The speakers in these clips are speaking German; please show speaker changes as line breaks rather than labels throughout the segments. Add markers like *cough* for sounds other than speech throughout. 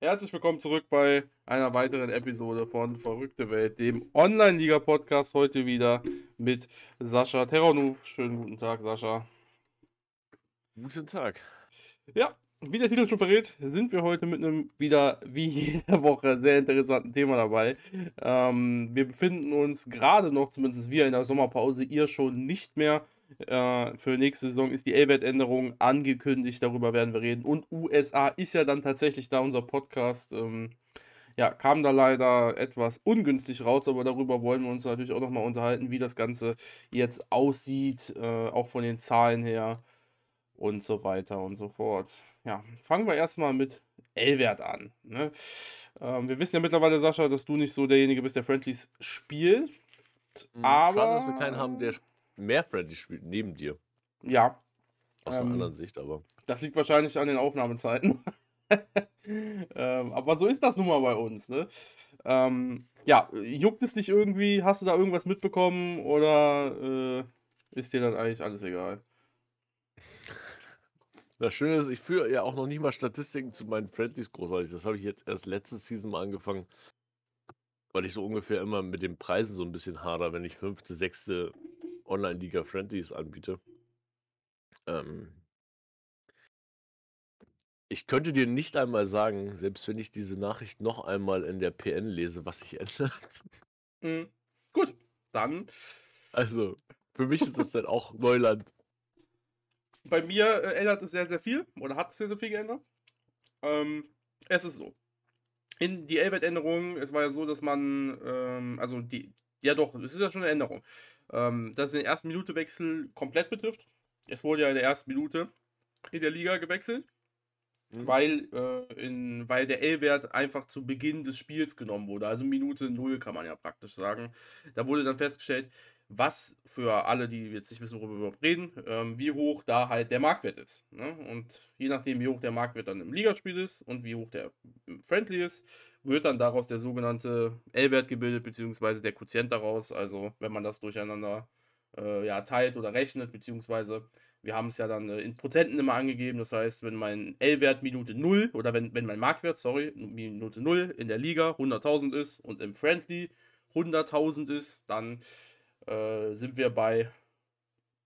Herzlich willkommen zurück bei einer weiteren Episode von Verrückte Welt, dem Online-Liga-Podcast. Heute wieder mit Sascha Terranu. Schönen guten Tag, Sascha.
Guten Tag.
Ja, wie der Titel schon verrät, sind wir heute mit einem wieder wie jede Woche sehr interessanten Thema dabei. Ähm, wir befinden uns gerade noch, zumindest wir in der Sommerpause, ihr schon nicht mehr. Äh, für nächste Saison ist die L-Wert-Änderung angekündigt, darüber werden wir reden. Und USA ist ja dann tatsächlich da, unser Podcast. Ähm, ja, kam da leider etwas ungünstig raus, aber darüber wollen wir uns natürlich auch nochmal unterhalten, wie das Ganze jetzt aussieht, äh, auch von den Zahlen her und so weiter und so fort. Ja, fangen wir erstmal mit L-Wert an. Ne? Ähm, wir wissen ja mittlerweile, Sascha, dass du nicht so derjenige bist, der Friendlies spielt.
Hm, aber. Schade, dass wir keinen haben, der mehr Friendlies spielt, neben dir.
Ja.
Aus ähm, einer anderen Sicht, aber.
Das liegt wahrscheinlich an den Aufnahmezeiten. *laughs* ähm, aber so ist das nun mal bei uns. Ne? Ähm, ja, juckt es dich irgendwie? Hast du da irgendwas mitbekommen oder äh, ist dir dann eigentlich alles egal? *laughs*
Das Schöne ist, ich führe ja auch noch nicht mal Statistiken zu meinen Friendlies großartig. Das habe ich jetzt erst letztes Season mal angefangen, weil ich so ungefähr immer mit den Preisen so ein bisschen hader, wenn ich fünfte, sechste Online-Liga Friendlies anbiete. Ähm, ich könnte dir nicht einmal sagen, selbst wenn ich diese Nachricht noch einmal in der PN lese, was sich *laughs* ändert.
Mhm. Gut, dann.
Also, für mich ist das dann auch Neuland
bei mir äh, ändert es sehr, sehr viel oder hat es sehr, sehr viel geändert. Ähm, es ist so. In die L-Wert-Änderung, es war ja so, dass man, ähm, also die, ja doch, es ist ja schon eine Änderung, ähm, dass es den ersten Minute-Wechsel komplett betrifft. Es wurde ja in der ersten Minute in der Liga gewechselt, mhm. weil, äh, in, weil der L-Wert einfach zu Beginn des Spiels genommen wurde. Also Minute 0 kann man ja praktisch sagen. Da wurde dann festgestellt, was für alle, die jetzt nicht wissen, worüber wir überhaupt reden, ähm, wie hoch da halt der Marktwert ist. Ne? Und je nachdem, wie hoch der Marktwert dann im Ligaspiel ist und wie hoch der Friendly ist, wird dann daraus der sogenannte L-Wert gebildet, beziehungsweise der Quotient daraus. Also, wenn man das durcheinander äh, ja, teilt oder rechnet, beziehungsweise wir haben es ja dann äh, in Prozenten immer angegeben. Das heißt, wenn mein L-Wert Minute 0 oder wenn, wenn mein Marktwert, sorry, Minute 0 in der Liga 100.000 ist und im Friendly 100.000 ist, dann äh, sind wir bei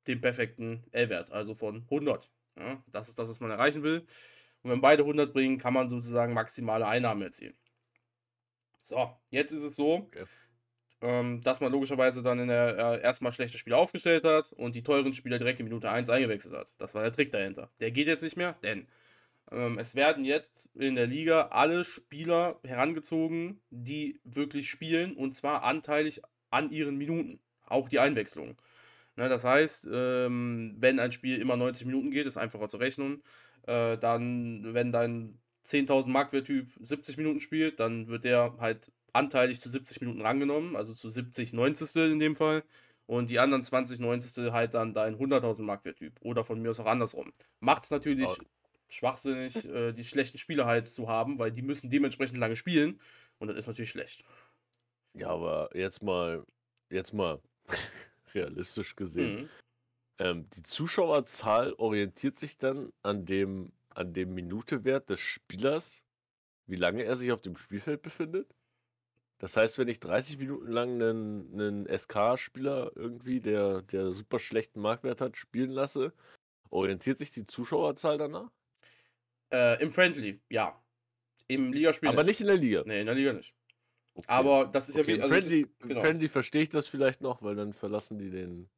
dem perfekten L-Wert, also von 100. Ja, das ist das, was man erreichen will. Und wenn beide 100 bringen, kann man sozusagen maximale Einnahmen erzielen. So, jetzt ist es so, okay. ähm, dass man logischerweise dann in der äh, erstmal schlechte Spieler aufgestellt hat und die teuren Spieler direkt in Minute 1 eingewechselt hat. Das war der Trick dahinter. Der geht jetzt nicht mehr, denn ähm, es werden jetzt in der Liga alle Spieler herangezogen, die wirklich spielen und zwar anteilig an ihren Minuten auch die Einwechslung. Ne, das heißt, ähm, wenn ein Spiel immer 90 Minuten geht, ist einfacher zu rechnen. Äh, dann, wenn dein 10.000 Marktwerttyp 70 Minuten spielt, dann wird der halt anteilig zu 70 Minuten rangenommen, also zu 70 90. in dem Fall. Und die anderen 20 90. halt dann dein 100.000 Marktwerttyp. Oder von mir aus auch andersrum. Macht es natürlich oh. schwachsinnig, *laughs* äh, die schlechten Spieler halt zu haben, weil die müssen dementsprechend lange spielen. Und das ist natürlich schlecht.
Ja, aber jetzt mal, jetzt mal *laughs* realistisch gesehen. Mhm. Ähm, die Zuschauerzahl orientiert sich dann an dem, an dem Minutewert des Spielers, wie lange er sich auf dem Spielfeld befindet. Das heißt, wenn ich 30 Minuten lang einen, einen SK-Spieler irgendwie, der, der super schlechten Marktwert hat, spielen lasse, orientiert sich die Zuschauerzahl danach?
Äh, Im Friendly, ja. Im Ligaspiel.
Aber nicht. nicht in der Liga.
Nee, in der Liga nicht. Okay. Aber das ist okay. ja.
Also Friendly, ist, genau. Friendly verstehe ich das vielleicht noch, weil dann verlassen die den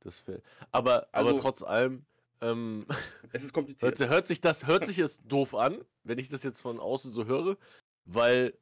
das Feld. Aber, also, aber trotz allem. Ähm,
es ist *laughs* kompliziert.
Hört, hört, sich das, hört sich es doof an, wenn ich das jetzt von außen so höre, weil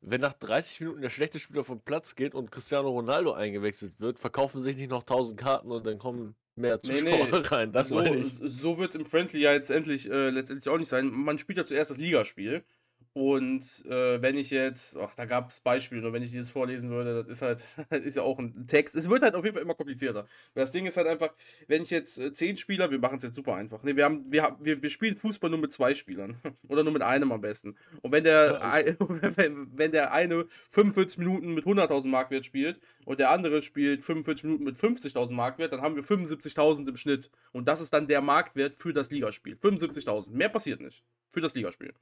wenn nach 30 Minuten der schlechte Spieler vom Platz geht und Cristiano Ronaldo eingewechselt wird, verkaufen sich nicht noch 1000 Karten und dann kommen mehr Zuschauer nee, nee. *laughs* rein.
Das so so wird es im Friendly ja jetzt endlich, äh, letztendlich auch nicht sein. Man spielt ja zuerst das Ligaspiel und äh, wenn ich jetzt, ach, da gab es Beispiele, nur wenn ich dieses vorlesen würde, das ist halt, *laughs* das ist ja auch ein Text. Es wird halt auf jeden Fall immer komplizierter. Das Ding ist halt einfach, wenn ich jetzt äh, zehn Spieler, wir machen es jetzt super einfach. Ne, wir, haben, wir, wir, wir spielen Fußball nur mit zwei Spielern. *laughs* Oder nur mit einem am besten. Und wenn der, *laughs* wenn, wenn der eine 45 Minuten mit 100.000 Markwert spielt und der andere spielt 45 Minuten mit 50.000 Markwert, dann haben wir 75.000 im Schnitt. Und das ist dann der Marktwert für das Ligaspiel. 75.000. Mehr passiert nicht. Für das Ligaspiel.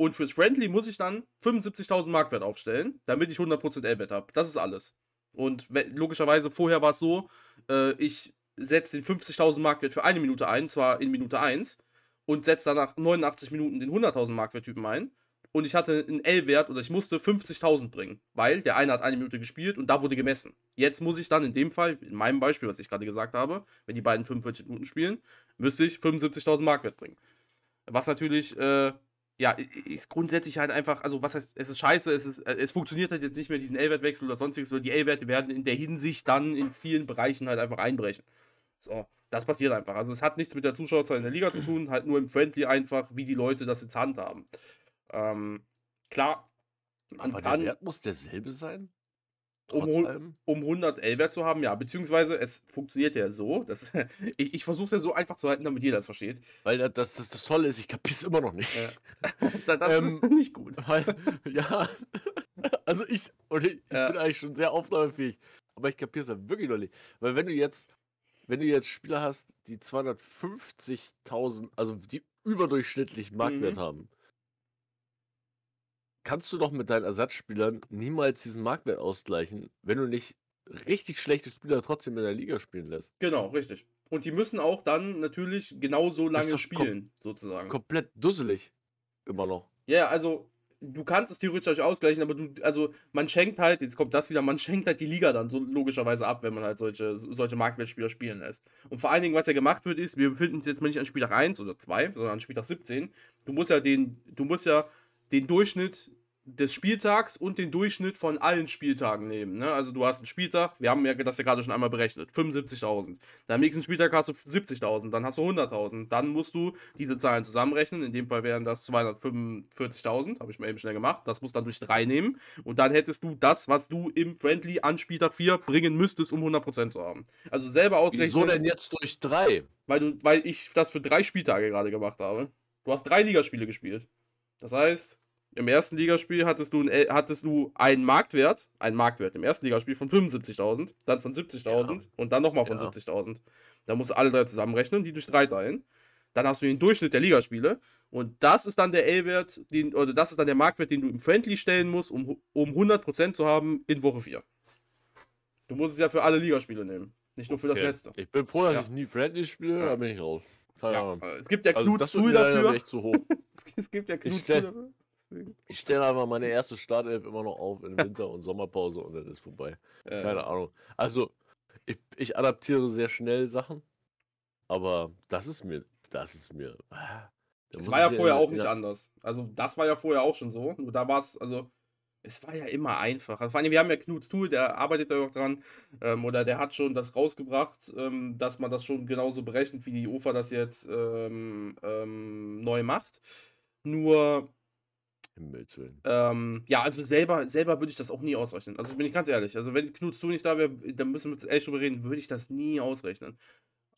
Und fürs Friendly muss ich dann 75.000 Marktwert aufstellen, damit ich 100% L-Wert habe. Das ist alles. Und logischerweise vorher war es so, äh, ich setze den 50.000 Marktwert für eine Minute ein, zwar in Minute 1, und setze danach 89 Minuten den 100.000 Marktwert-Typen ein. Und ich hatte einen L-Wert oder ich musste 50.000 bringen, weil der eine hat eine Minute gespielt und da wurde gemessen. Jetzt muss ich dann in dem Fall, in meinem Beispiel, was ich gerade gesagt habe, wenn die beiden 45 Minuten spielen, müsste ich 75.000 Marktwert bringen. Was natürlich äh, ja, ist grundsätzlich halt einfach, also was heißt, es ist scheiße, es, ist, äh, es funktioniert halt jetzt nicht mehr diesen L-Wertwechsel oder sonstiges, sondern die L-Werte werden in der Hinsicht dann in vielen Bereichen halt einfach einbrechen. So, das passiert einfach. Also es hat nichts mit der Zuschauerzahl in der Liga zu tun, halt nur im Friendly einfach, wie die Leute das jetzt handhaben. Ähm, klar,
man Aber kann, der Wert muss derselbe sein?
Um, um 100 L-Wert zu haben, ja. Beziehungsweise es funktioniert ja so, dass, *laughs* ich, ich versuche es ja so einfach zu halten, damit jeder es versteht.
Weil das, das, das Tolle ist, ich kapiere es immer noch nicht.
Ja. *laughs* das ähm, ist *laughs* nicht gut.
Weil, ja, also ich, und ich, ja. bin eigentlich schon sehr aufnahmefähig, aber ich kapiere es ja wirklich noch nicht. Weil wenn du jetzt, wenn du jetzt Spieler hast, die 250.000, also die überdurchschnittlich Marktwert mhm. haben, kannst du doch mit deinen Ersatzspielern niemals diesen Marktwert ausgleichen, wenn du nicht richtig schlechte Spieler trotzdem in der Liga spielen lässt.
Genau, richtig. Und die müssen auch dann natürlich genauso lange spielen, sozusagen.
Komplett dusselig. Immer noch.
Ja, also du kannst es theoretisch ausgleichen, aber du, also man schenkt halt, jetzt kommt das wieder, man schenkt halt die Liga dann so logischerweise ab, wenn man halt solche, solche Marktwertspieler spielen lässt. Und vor allen Dingen, was ja gemacht wird, ist, wir befinden uns jetzt mal nicht an Spieltag 1 oder 2, sondern an Spieltag 17. Du musst ja den, du musst ja den Durchschnitt des Spieltags und den Durchschnitt von allen Spieltagen nehmen. Ne? Also du hast einen Spieltag, wir haben ja das ja gerade schon einmal berechnet, 75.000. Dann am nächsten Spieltag hast du 70.000, dann hast du 100.000. Dann musst du diese Zahlen zusammenrechnen. In dem Fall wären das 245.000, habe ich mal eben schnell gemacht. Das musst du dann durch 3 nehmen. Und dann hättest du das, was du im Friendly an Spieltag 4 bringen müsstest, um 100% zu haben. Also selber ausrechnen.
Wieso denn jetzt durch 3?
Weil, du, weil ich das für drei Spieltage gerade gemacht habe. Du hast drei Ligaspiele gespielt. Das heißt, im ersten Ligaspiel hattest du, ein, hattest du einen Marktwert, einen Marktwert im ersten Ligaspiel von 75.000, dann von 70.000 ja. und dann nochmal von ja. 70.000. Da musst du alle drei zusammenrechnen, die durch drei teilen. Dann hast du den Durchschnitt der Ligaspiele und das ist dann der L-Wert, oder das ist dann der Marktwert, den du im Friendly stellen musst, um, um 100% zu haben in Woche 4. Du musst es ja für alle Ligaspiele nehmen, nicht nur für okay. das letzte.
Ich bin froh, dass ja. ich nie Friendly spiele, da bin ich raus.
Ja, es gibt ja also Knuts Tool dafür. *laughs* es gibt ja
Knuts Tool dafür. Deswegen. Ich stelle einfach meine erste Startelf immer noch auf in Winter- und Sommerpause und dann ist vorbei. Äh. Keine Ahnung. Also, ich, ich adaptiere sehr schnell Sachen, aber das ist mir, das ist mir.
Das war ja vorher auch nicht anders. Also, das war ja vorher auch schon so. Nur da war es, also, es war ja immer einfach. Also, vor allem, wir haben ja Knuts Tool, der arbeitet da auch dran, ähm, oder der hat schon das rausgebracht, ähm, dass man das schon genauso berechnet, wie die UFA das jetzt ähm, ähm neu macht. Nur Ähm, ja, also selber, selber würde ich das auch nie ausrechnen. Also bin ich ganz ehrlich. Also wenn Knuts du nicht da wäre, dann müssen wir jetzt ehrlich drüber reden, würde ich das nie ausrechnen.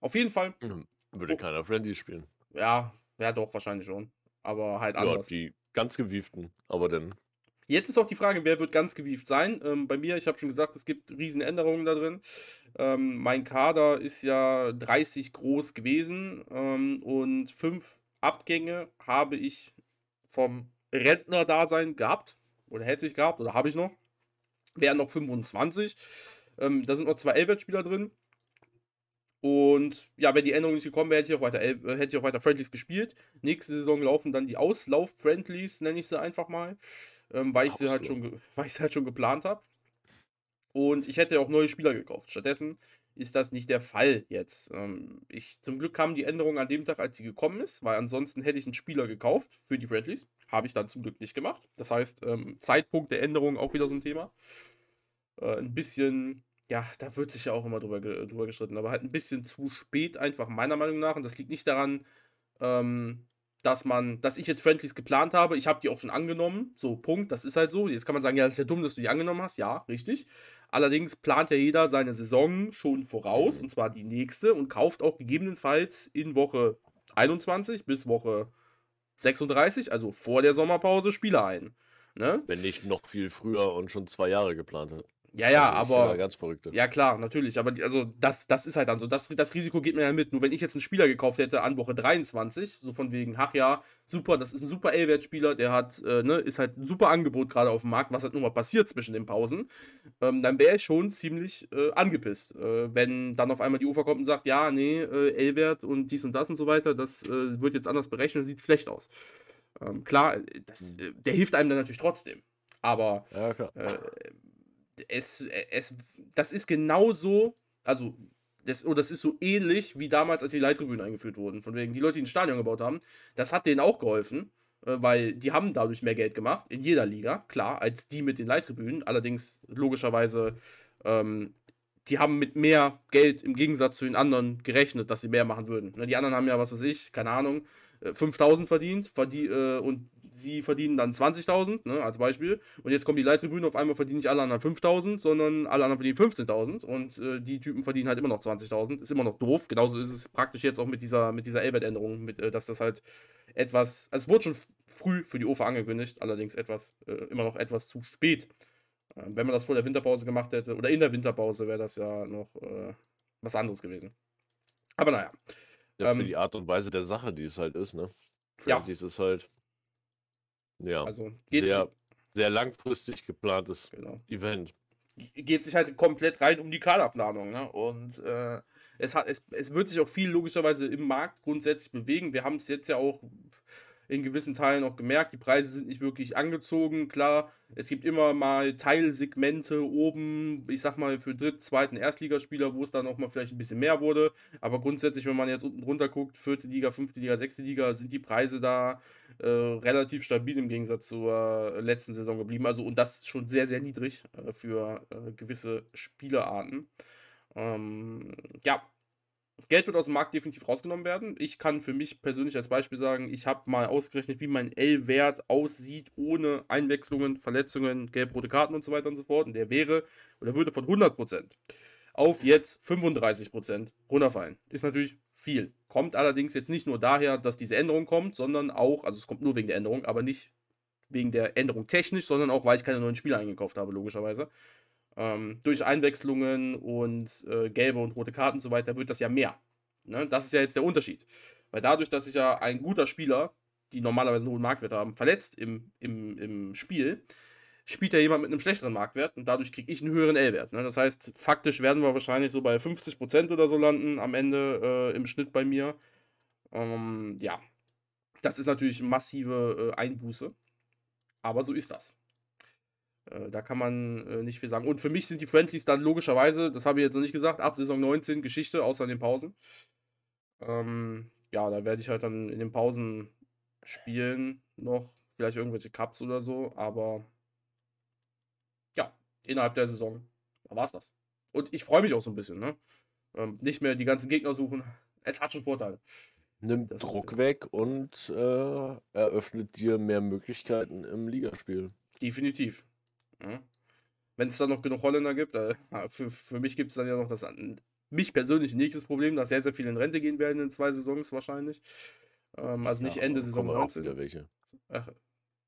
Auf jeden Fall.
Mhm. Würde oh, keiner Friendly spielen.
Ja, ja doch, wahrscheinlich schon. Aber halt anders.
Ja, die ganz gewieften, aber dann.
Jetzt ist auch die Frage, wer wird ganz gewieft sein? Ähm, bei mir, ich habe schon gesagt, es gibt riesen Änderungen da drin. Ähm, mein Kader ist ja 30 groß gewesen ähm, und fünf Abgänge habe ich vom Rentner-Dasein gehabt. Oder hätte ich gehabt, oder habe ich noch. Wären noch 25. Ähm, da sind noch zwei Elbert-Spieler drin. Und ja, wenn die Änderung nicht gekommen wäre, hätte ich auch weiter, äh, hätte ich auch weiter Friendlies gespielt. Nächste Saison laufen dann die Auslauf-Friendlies, nenne ich sie einfach mal. Ähm, weil, ich sie halt schon, *laughs* weil ich sie halt schon geplant habe. Und ich hätte auch neue Spieler gekauft. Stattdessen ist das nicht der Fall jetzt. Ähm, ich, zum Glück kam die Änderung an dem Tag, als sie gekommen ist, weil ansonsten hätte ich einen Spieler gekauft für die Friendlies. Habe ich dann zum Glück nicht gemacht. Das heißt, ähm, Zeitpunkt der Änderung auch wieder so ein Thema. Äh, ein bisschen, ja, da wird sich ja auch immer drüber, drüber gestritten, aber halt ein bisschen zu spät einfach meiner Meinung nach. Und das liegt nicht daran, ähm, dass man, dass ich jetzt Friendlies geplant habe, ich habe die auch schon angenommen, so Punkt, das ist halt so. Jetzt kann man sagen, ja, das ist ja dumm, dass du die angenommen hast, ja, richtig. Allerdings plant ja jeder seine Saison schon voraus, und zwar die nächste, und kauft auch gegebenenfalls in Woche 21 bis Woche 36, also vor der Sommerpause, Spieler ein. Ne?
Wenn nicht noch viel früher und schon zwei Jahre geplant hat.
Ja, ja, aber.
Ganz verrückte.
Ja, klar, natürlich. Aber die, also das, das ist halt dann so. Das, das Risiko geht mir ja mit. Nur wenn ich jetzt einen Spieler gekauft hätte an Woche 23, so von wegen, ach ja, super, das ist ein super L-Wert-Spieler, der hat, äh, ne, ist halt ein super Angebot gerade auf dem Markt, was halt nur mal passiert zwischen den Pausen, ähm, dann wäre ich schon ziemlich äh, angepisst. Äh, wenn dann auf einmal die Ufer kommt und sagt, ja, nee, äh, L-Wert und dies und das und so weiter, das äh, wird jetzt anders berechnet, sieht schlecht aus. Ähm, klar, das, mhm. äh, der hilft einem dann natürlich trotzdem. Aber ja, äh, es, es, das ist genauso, also das, oder das ist so ähnlich wie damals, als die Leittribünen eingeführt wurden. Von wegen, die Leute, die ein Stadion gebaut haben, das hat denen auch geholfen, äh, weil die haben dadurch mehr Geld gemacht, in jeder Liga, klar, als die mit den Leittribünen. Allerdings, logischerweise, ähm, die haben mit mehr Geld im Gegensatz zu den anderen gerechnet, dass sie mehr machen würden. Ne, die anderen haben ja, was weiß ich, keine Ahnung, 5000 äh, verdient verdien, äh, und sie verdienen dann 20.000, ne, als Beispiel. Und jetzt kommen die Leittribünen, auf einmal verdienen nicht alle anderen 5.000, sondern alle anderen verdienen 15.000 und äh, die Typen verdienen halt immer noch 20.000. Ist immer noch doof. Genauso ist es praktisch jetzt auch mit dieser, mit dieser L-Wert-Änderung, äh, dass das halt etwas, also es wurde schon früh für die OFA angekündigt, allerdings etwas, äh, immer noch etwas zu spät. Ähm, wenn man das vor der Winterpause gemacht hätte, oder in der Winterpause, wäre das ja noch äh, was anderes gewesen. Aber naja.
Ja, für ähm, die Art und Weise der Sache, die es halt ist, ne?
Ja.
ist es halt ja,
also
sehr, sehr langfristig geplantes genau. Event.
Geht sich halt komplett rein um die Kaderplanung. Ne? Und äh, es, hat, es, es wird sich auch viel logischerweise im Markt grundsätzlich bewegen. Wir haben es jetzt ja auch in gewissen Teilen auch gemerkt, die Preise sind nicht wirklich angezogen. Klar, es gibt immer mal Teilsegmente oben, ich sag mal für Dritt-, Zweiten, Erstligaspieler, wo es dann auch mal vielleicht ein bisschen mehr wurde. Aber grundsätzlich, wenn man jetzt unten drunter guckt, vierte Liga, fünfte Liga, sechste Liga, sind die Preise da äh, relativ stabil im Gegensatz zur letzten Saison geblieben. Also und das schon sehr, sehr niedrig äh, für äh, gewisse Spielerarten. Ähm, ja, Geld wird aus dem Markt definitiv rausgenommen werden. Ich kann für mich persönlich als Beispiel sagen, ich habe mal ausgerechnet, wie mein L-Wert aussieht ohne Einwechslungen, Verletzungen, gelb-rote Karten und so weiter und so fort. Und der wäre oder würde von 100% auf jetzt 35% runterfallen. Ist natürlich viel. Kommt allerdings jetzt nicht nur daher, dass diese Änderung kommt, sondern auch, also es kommt nur wegen der Änderung, aber nicht wegen der Änderung technisch, sondern auch, weil ich keine neuen Spieler eingekauft habe, logischerweise. Ähm, durch Einwechslungen und äh, gelbe und rote Karten und so weiter wird das ja mehr. Ne? Das ist ja jetzt der Unterschied. Weil dadurch, dass sich ja ein guter Spieler, die normalerweise einen hohen Marktwert haben, verletzt im, im, im Spiel, spielt ja jemand mit einem schlechteren Marktwert und dadurch kriege ich einen höheren L-Wert. Ne? Das heißt, faktisch werden wir wahrscheinlich so bei 50% oder so landen am Ende äh, im Schnitt bei mir. Ähm, ja, das ist natürlich massive äh, Einbuße. Aber so ist das. Äh, da kann man äh, nicht viel sagen. Und für mich sind die Friendlies dann logischerweise, das habe ich jetzt noch nicht gesagt, ab Saison 19 Geschichte, außer in den Pausen. Ähm, ja, da werde ich halt dann in den Pausen spielen noch, vielleicht irgendwelche Cups oder so, aber ja, innerhalb der Saison, da war es das. Und ich freue mich auch so ein bisschen, ne? Ähm, nicht mehr die ganzen Gegner suchen. *laughs* Es hat schon Vorteile.
Nimmt das Druck weg und äh, eröffnet dir mehr Möglichkeiten im Ligaspiel.
Definitiv. Ja. Wenn es dann noch genug Holländer gibt, äh, *laughs* für, für mich gibt es dann ja noch das, mich persönlich nächstes Problem, dass sehr, sehr viele in Rente gehen werden in zwei Saisons wahrscheinlich. Ähm, also nicht ja, Ende Saison 19. Wieder welche. Ach,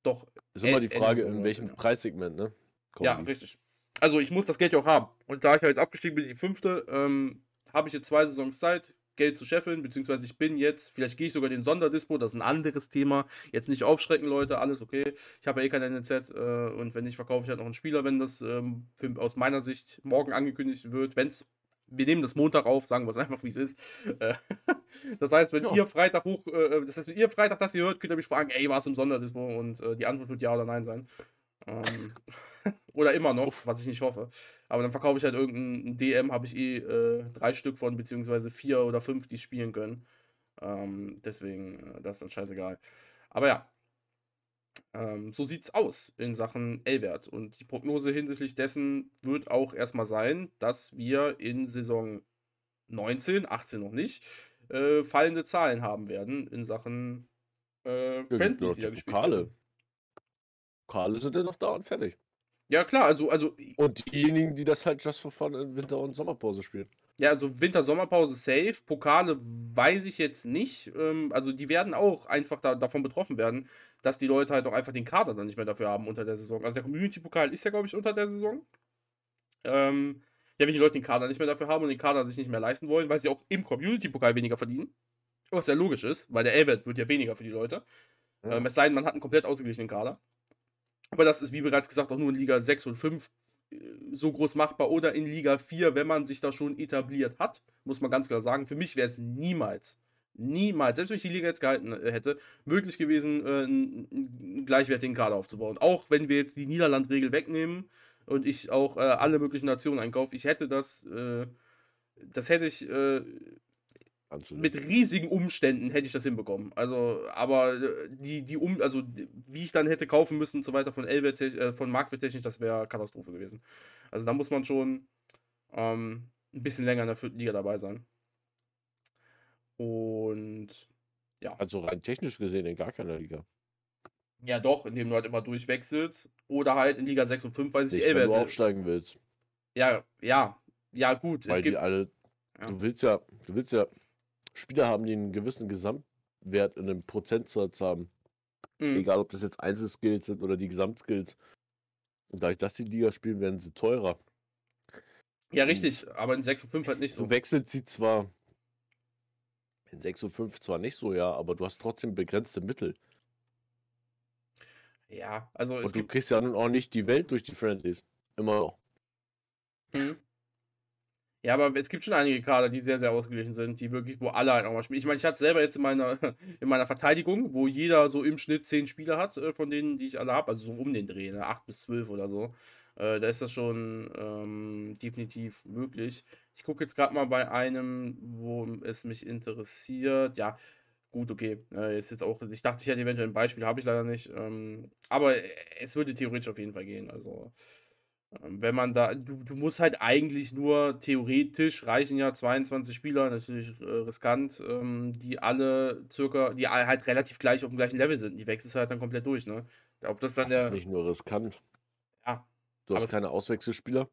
doch.
Ist immer die Frage, in welchem 19, Preissegment, ne?
Kommen ja, die. richtig. Also ich muss das Geld ja auch haben. Und da ich ja jetzt abgestiegen bin, die fünfte, ähm, habe ich jetzt zwei Saisons Zeit, Geld zu scheffeln, beziehungsweise ich bin jetzt, vielleicht gehe ich sogar den Sonderdispo, das ist ein anderes Thema. Jetzt nicht aufschrecken, Leute, alles okay. Ich habe ja eh kein NZ äh, und wenn nicht, verkaufe ich halt noch einen Spieler, wenn das ähm, für, aus meiner Sicht morgen angekündigt wird. Wenn es, wir nehmen das Montag auf, sagen wir es *laughs* einfach, wie es ist. Äh, *laughs* das heißt, wenn ja. ihr Freitag hoch, äh, das heißt, wenn ihr Freitag das hier hört, könnt ihr mich fragen, ey, war es im Sonderdispo? Und äh, die Antwort wird ja oder nein sein. Ähm, *laughs* oder immer noch, was ich nicht hoffe. Aber dann verkaufe ich halt irgendein DM, habe ich eh äh, drei Stück von, beziehungsweise vier oder fünf, die spielen können. Ähm, deswegen, äh, das ist dann scheißegal. Aber ja, ähm, so sieht's aus in Sachen L-Wert. Und die Prognose hinsichtlich dessen wird auch erstmal sein, dass wir in Saison 19, 18 noch nicht, äh, fallende Zahlen haben werden in Sachen äh, Friendlies,
die da gespielt werden. Pokale sind ja noch da und fertig.
Ja, klar, also, also.
Und diejenigen, die das halt just for fun in Winter- und Sommerpause spielen.
Ja, also Winter-Sommerpause safe. Pokale weiß ich jetzt nicht. Ähm, also die werden auch einfach da, davon betroffen werden, dass die Leute halt auch einfach den Kader dann nicht mehr dafür haben unter der Saison. Also der Community-Pokal ist ja, glaube ich, unter der Saison. Ähm, ja, wenn die Leute den Kader nicht mehr dafür haben und den Kader sich nicht mehr leisten wollen, weil sie auch im Community-Pokal weniger verdienen. Was ja logisch ist, weil der L-Wert wird ja weniger für die Leute. Ja. Ähm, es sei denn, man hat einen komplett ausgeglichenen Kader. Aber das ist, wie bereits gesagt, auch nur in Liga 6 und 5 äh, so groß machbar oder in Liga 4, wenn man sich da schon etabliert hat, muss man ganz klar sagen. Für mich wäre es niemals, niemals, selbst wenn ich die Liga jetzt gehalten äh, hätte, möglich gewesen, äh, einen gleichwertigen Kader aufzubauen. Auch wenn wir jetzt die Niederlandregel wegnehmen und ich auch äh, alle möglichen Nationen einkaufe, ich hätte das, äh, das hätte ich äh, mit riesigen Umständen hätte ich das hinbekommen. Also, aber äh, die, die um, also wie ich dann hätte kaufen müssen und so weiter von Elbert, äh, von Marktwerttechnisch, das wäre Katastrophe gewesen. Also da muss man schon ähm, ein bisschen länger in der vierten Liga dabei sein. Und ja.
Also rein technisch gesehen in gar keiner Liga.
Ja, doch, indem du halt immer durchwechselst. Oder halt in Liga 6 und 5, weil sich
Elbert. Wenn du aufsteigen willst.
Ja, ja, ja, gut.
Weil die alle. Ja. Du willst ja, du willst ja Spieler haben, die einen gewissen Gesamtwert in einem Prozentsatz haben. Mhm. Egal, ob das jetzt Einzelskills sind oder die Gesamtskills. Und dadurch, dass die Liga spielen, werden sie teurer.
Ja, richtig, aber in 6 und 5 halt nicht so.
Du wechselt sie zwar in 6 und 5 zwar nicht so, ja, aber du hast trotzdem begrenzte Mittel.
Ja, also
es Und du kriegst ja nun auch nicht die Welt durch die Friendlies. Immer noch.
Mhm. Ja, aber es gibt schon einige Kader, die sehr, sehr ausgeglichen sind, die wirklich, wo alle halt auch mal spielen. Ich meine, ich hatte es selber jetzt in meiner, *laughs* in meiner Verteidigung, wo jeder so im Schnitt zehn Spieler hat, äh, von denen, die ich alle habe, also so um den Dreh, ne? 8 bis 12 oder so. Äh, da ist das schon ähm, definitiv möglich. Ich gucke jetzt gerade mal bei einem, wo es mich interessiert. Ja, gut, okay. Äh, ist jetzt auch, ich dachte, ich hätte eventuell ein Beispiel, habe ich leider nicht. Ähm, aber es würde theoretisch auf jeden Fall gehen. Also. Wenn man da, du, du musst halt eigentlich nur theoretisch reichen ja 22 Spieler, natürlich äh, riskant, ähm, die alle circa, die halt relativ gleich auf dem gleichen Level sind. Die wechselst halt dann komplett durch, ne?
Ob das dann das der. ist nicht nur riskant.
Ja.
Du hast keine Auswechselspieler.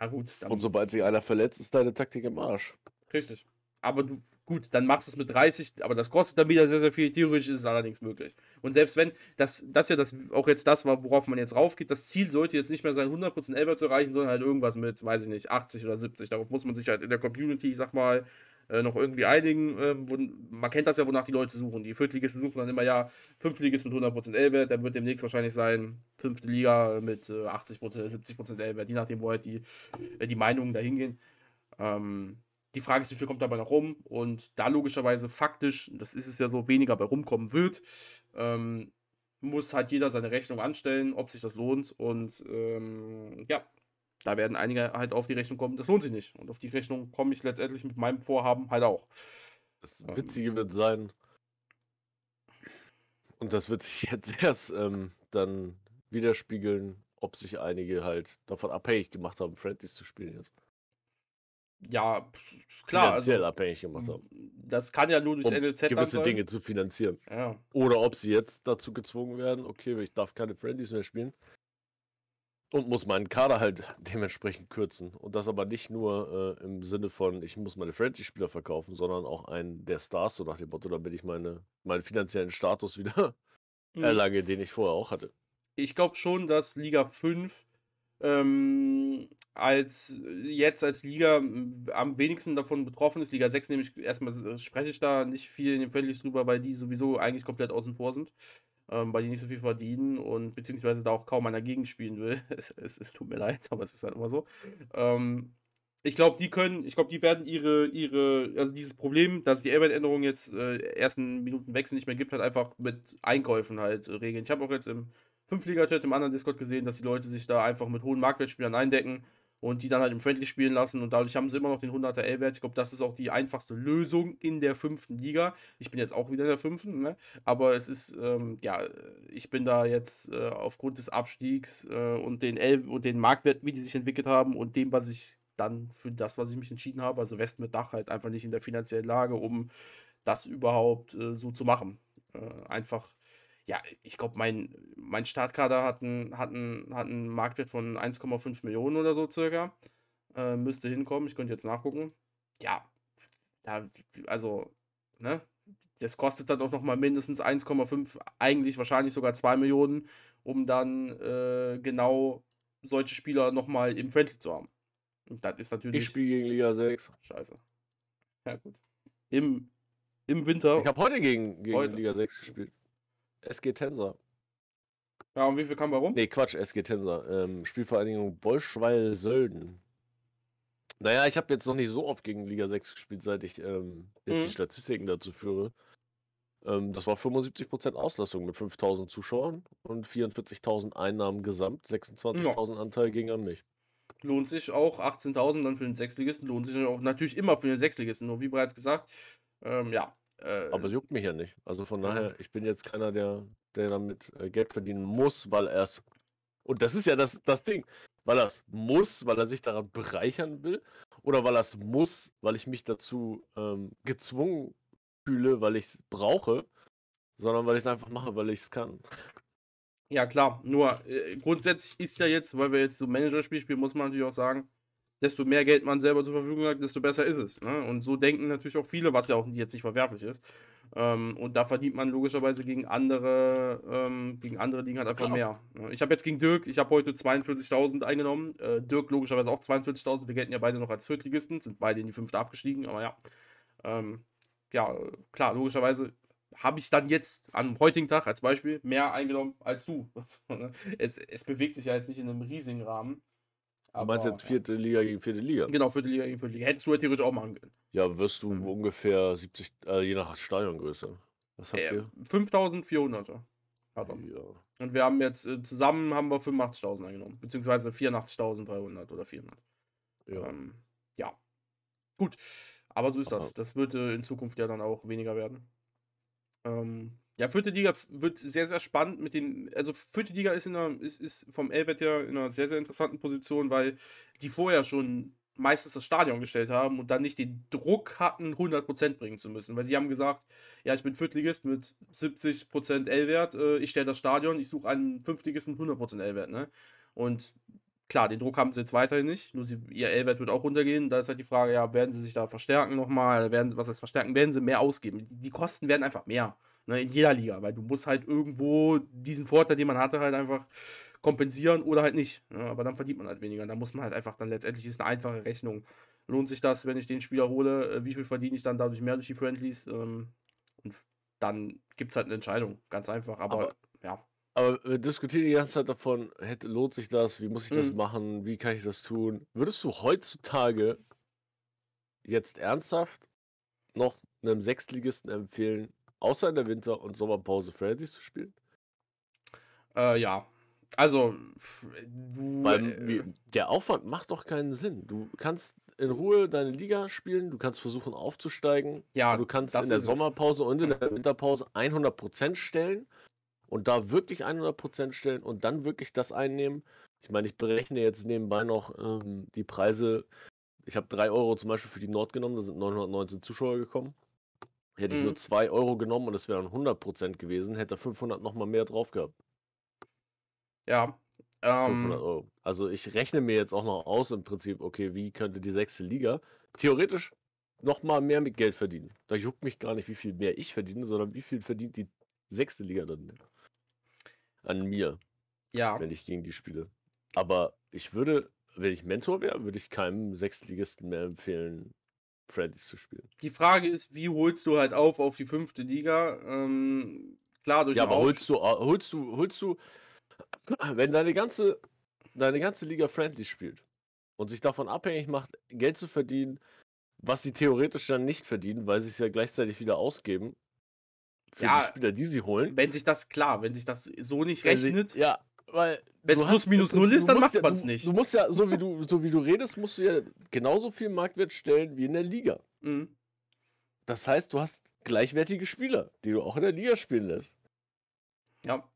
Ja, gut.
Und sobald sich einer verletzt, ist deine Taktik im Arsch.
Richtig. Aber du, Gut, dann machst du es mit 30, aber das kostet dann wieder sehr, sehr viel. Theoretisch ist es allerdings möglich. Und selbst wenn, das, das ja das auch jetzt das war, worauf man jetzt raufgeht, das Ziel sollte jetzt nicht mehr sein, 100% Elber zu erreichen, sondern halt irgendwas mit, weiß ich nicht, 80 oder 70. Darauf muss man sich halt in der Community, ich sag mal, äh, noch irgendwie einigen. Äh, man kennt das ja, wonach die Leute suchen. Die Viertligisten suchen dann immer, ja, Fünftligist mit 100% L-Wert, dann wird demnächst wahrscheinlich sein, fünfte Liga mit äh, 80%, 70% L-Wert, je nachdem, wo halt die, äh, die Meinungen dahin gehen. Ähm, die Frage ist, wie viel kommt dabei noch rum? Und da logischerweise faktisch, das ist es ja so, weniger bei rumkommen wird, ähm, muss halt jeder seine Rechnung anstellen, ob sich das lohnt. Und ähm, ja, da werden einige halt auf die Rechnung kommen, das lohnt sich nicht. Und auf die Rechnung komme ich letztendlich mit meinem Vorhaben halt auch.
Das ähm. Witzige ähm, wird sein, und das wird sich *laughs* jetzt erst ähm, dann widerspiegeln, ob sich einige halt davon abhängig gemacht haben, Friendlies zu spielen jetzt
ja, klar.
Finanziell also, abhängig gemacht haben.
Das kann ja nur durchs
um NLZ gewisse sein. Dinge zu finanzieren.
Ja.
Oder ob sie jetzt dazu gezwungen werden, okay, ich darf keine Friendlies mehr spielen. Und muss meinen Kader halt dementsprechend kürzen. Und das aber nicht nur äh, im Sinne von, ich muss meine Friendly-Spieler verkaufen, sondern auch einen der Stars, so nach dem Motto, damit ich meine, meinen finanziellen Status wieder mhm. erlange, den ich vorher auch hatte.
Ich glaube schon, dass Liga 5 ähm, als jetzt als Liga am wenigsten davon betroffen ist. Liga 6 nämlich erstmal spreche ich da nicht viel in den Friendlies drüber, weil die sowieso eigentlich komplett außen vor sind. Ähm, weil die nicht so viel verdienen und beziehungsweise da auch kaum einer gegen spielen will. *laughs* Es, es, es tut mir leid, aber es ist halt immer so. Ähm, ich glaube, die können, ich glaube, die werden ihre, ihre, also dieses Problem, dass die Airbat-Änderung jetzt äh, ersten Minuten Wechsel nicht mehr gibt, halt einfach mit Einkäufen halt äh, regeln. Ich habe auch jetzt im 5-Liga-Chat im anderen Discord gesehen, dass die Leute sich da einfach mit hohen Marktwertspielern eindecken und die dann halt im Friendly spielen lassen und dadurch haben sie immer noch den 100er L-Wert. Ich glaube, das ist auch die einfachste Lösung in der fünften Liga. Ich bin jetzt auch wieder in der fünften, ne? aber es ist, ähm, ja, ich bin da jetzt äh, aufgrund des Abstiegs äh, und den L und den Marktwerten, wie die sich entwickelt haben und dem, was ich dann für das, was ich mich entschieden habe, also West mit Dach halt einfach nicht in der finanziellen Lage, um das überhaupt äh, so zu machen. Äh, einfach ja, ich glaube, mein, mein Startkader hat einen, hat, einen, hat einen Marktwert von 1,5 Millionen oder so circa. Äh, müsste hinkommen, ich könnte jetzt nachgucken. Ja, da, also, ne? Das kostet dann auch nochmal mindestens 1,5, eigentlich wahrscheinlich sogar 2 Millionen, um dann äh, genau solche Spieler nochmal im Friendly zu haben. Und das ist natürlich.
Ich spiele gegen Liga 6.
Scheiße. Ja, gut. Im, im Winter.
Ich habe heute gegen, gegen heute. Liga 6 gespielt. SG Tensor.
Ja, und wie viel kam bei rum?
Nee, Quatsch, SG Tensor. Ähm, Spielvereinigung Bolschweil-Sölden. Naja, ich habe jetzt noch nicht so oft gegen Liga 6 gespielt, seit ich ähm, jetzt mhm. die Statistiken dazu führe. Ähm, das war 75% Auslastung mit 5000 Zuschauern und 44.000 Einnahmen gesamt. 26.000 ja. Anteil ging an mich.
Lohnt sich auch 18.000 dann für den Sechsligisten. Lohnt sich auch natürlich immer für den Sechsligisten. Nur wie bereits gesagt, ähm, ja.
Äh, Aber es juckt mich ja nicht. Also von daher, ich bin jetzt keiner, der, der damit äh, Geld verdienen muss, weil er es. Und das ist ja das, das Ding. Weil er es muss, weil er sich daran bereichern will. Oder weil er es muss, weil ich mich dazu ähm, gezwungen fühle, weil ich es brauche. Sondern weil ich es einfach mache, weil ich es kann.
Ja, klar. Nur äh, grundsätzlich ist ja jetzt, weil wir jetzt so Manager-Spiel spielen, muss man natürlich auch sagen, desto mehr Geld man selber zur Verfügung hat, desto besser ist es. Ne? Und so denken natürlich auch viele, was ja auch jetzt nicht verwerflich ist. Ähm, und da verdient man logischerweise gegen andere, ähm, gegen andere Ligen halt einfach Klar. mehr. Ne? Ich habe jetzt gegen Dirk, ich habe heute 42.000 eingenommen. Äh, Dirk logischerweise auch 42.000. Wir gelten ja beide noch als Viertligisten, sind beide in die fünfte abgestiegen, aber ja. Ähm, ja, klar, logischerweise habe ich dann jetzt am heutigen Tag als Beispiel mehr eingenommen als du. *laughs* Es, es bewegt sich ja jetzt nicht in einem riesigen Rahmen.
Aber, du meinst jetzt vierte Liga gegen vierte Liga?
Genau, vierte Liga gegen vierte Liga. Hättest du ja theoretisch auch machen können.
Ja, wirst du mhm. ungefähr 70, äh, je nach Stadiongröße.
Was habt äh, ihr? 5400 hat er. Ja. Und wir haben jetzt äh, zusammen haben wir 85.000 eingenommen. Beziehungsweise 84.300 oder 400. Ja. Ähm, ja. Gut. Aber so ist Aha. das. Das wird äh, in Zukunft ja dann auch weniger werden. Ähm, ja, vierte Liga wird sehr, sehr spannend mit den. Also, vierte Liga ist, in einer, ist, ist vom Elvet ja in einer sehr, sehr interessanten Position, weil die vorher schon meistens das Stadion gestellt haben und dann nicht den Druck hatten, 100% bringen zu müssen. Weil sie haben gesagt: Ja, ich bin Viertligist mit 70% L-Wert, äh, ich stelle das Stadion, ich suche einen Fünftligisten mit 100% L-Wert. Ne? Und klar, den Druck haben sie jetzt weiterhin nicht, nur sie, ihr L-Wert wird auch runtergehen. Da ist halt die Frage: Ja, werden sie sich da verstärken nochmal? Werden, was heißt verstärken? Werden sie mehr ausgeben? Die Kosten werden einfach mehr. Ne, in jeder Liga, weil du musst halt irgendwo diesen Vorteil, den man hatte, halt einfach kompensieren oder halt nicht. Ne, aber dann verdient man halt weniger. Da muss man halt einfach dann letztendlich ist eine einfache Rechnung. Lohnt sich das, wenn ich den Spieler hole? Äh, wie viel verdiene ich dann dadurch mehr durch die Friendlies? Ähm, und dann gibt es halt eine Entscheidung. Ganz einfach. Aber, aber ja.
Aber wir diskutieren die ganze Zeit davon, hätte, lohnt sich das? Wie muss ich das mhm. machen? Wie kann ich das tun? Würdest du heutzutage jetzt ernsthaft noch einem Sechstligisten empfehlen, außer in der Winter- und Sommerpause Freddy's zu spielen?
Äh, ja. Also,
Weil, äh, der Aufwand macht doch keinen Sinn. Du kannst in Ruhe deine Liga spielen, du kannst versuchen aufzusteigen. Ja, du kannst in der Sommerpause es. und in der Winterpause 100% stellen und da wirklich 100% stellen und dann wirklich das einnehmen. Ich meine, ich berechne jetzt nebenbei noch ähm, die Preise. Ich habe 3 Euro zum Beispiel für die Nord genommen, da sind 919 Zuschauer gekommen. Hätte ich nur 2 mhm. Euro genommen und es wären 100% gewesen, hätte er 500 nochmal mehr drauf gehabt.
Ja.
500 Ähm, Euro. Also ich rechne mir jetzt auch noch aus im Prinzip, okay, wie könnte die sechste Liga theoretisch nochmal mehr mit Geld verdienen. Da juckt mich gar nicht, wie viel mehr ich verdiene, sondern wie viel verdient die sechste Liga dann an mir,
ja.
wenn ich gegen die spiele. Aber ich würde, wenn ich Mentor wäre, würde ich keinem Sechstligisten mehr empfehlen, Freddy's zu spielen.
Die Frage ist, wie holst du halt auf auf die fünfte Liga? Ähm, klar, durch
Ja, aber holst du, holst du, holst *clears throat* du, wenn deine ganze, deine ganze Liga Friendly spielt und sich davon abhängig macht, Geld zu verdienen, was sie theoretisch dann nicht verdienen, weil sie es ja gleichzeitig wieder ausgeben für ja, die Spieler, die sie holen.
Wenn sich das, klar, wenn sich das so nicht rechnet.
Sie, ja, weil
wenn es plus minus null ist, dann macht ja, man es nicht.
Du musst ja, so wie du, so wie du redest, musst du ja genauso viel Marktwert stellen wie in der Liga. Mhm. Das heißt, du hast gleichwertige Spieler, die du auch in der Liga spielen lässt.
Ja.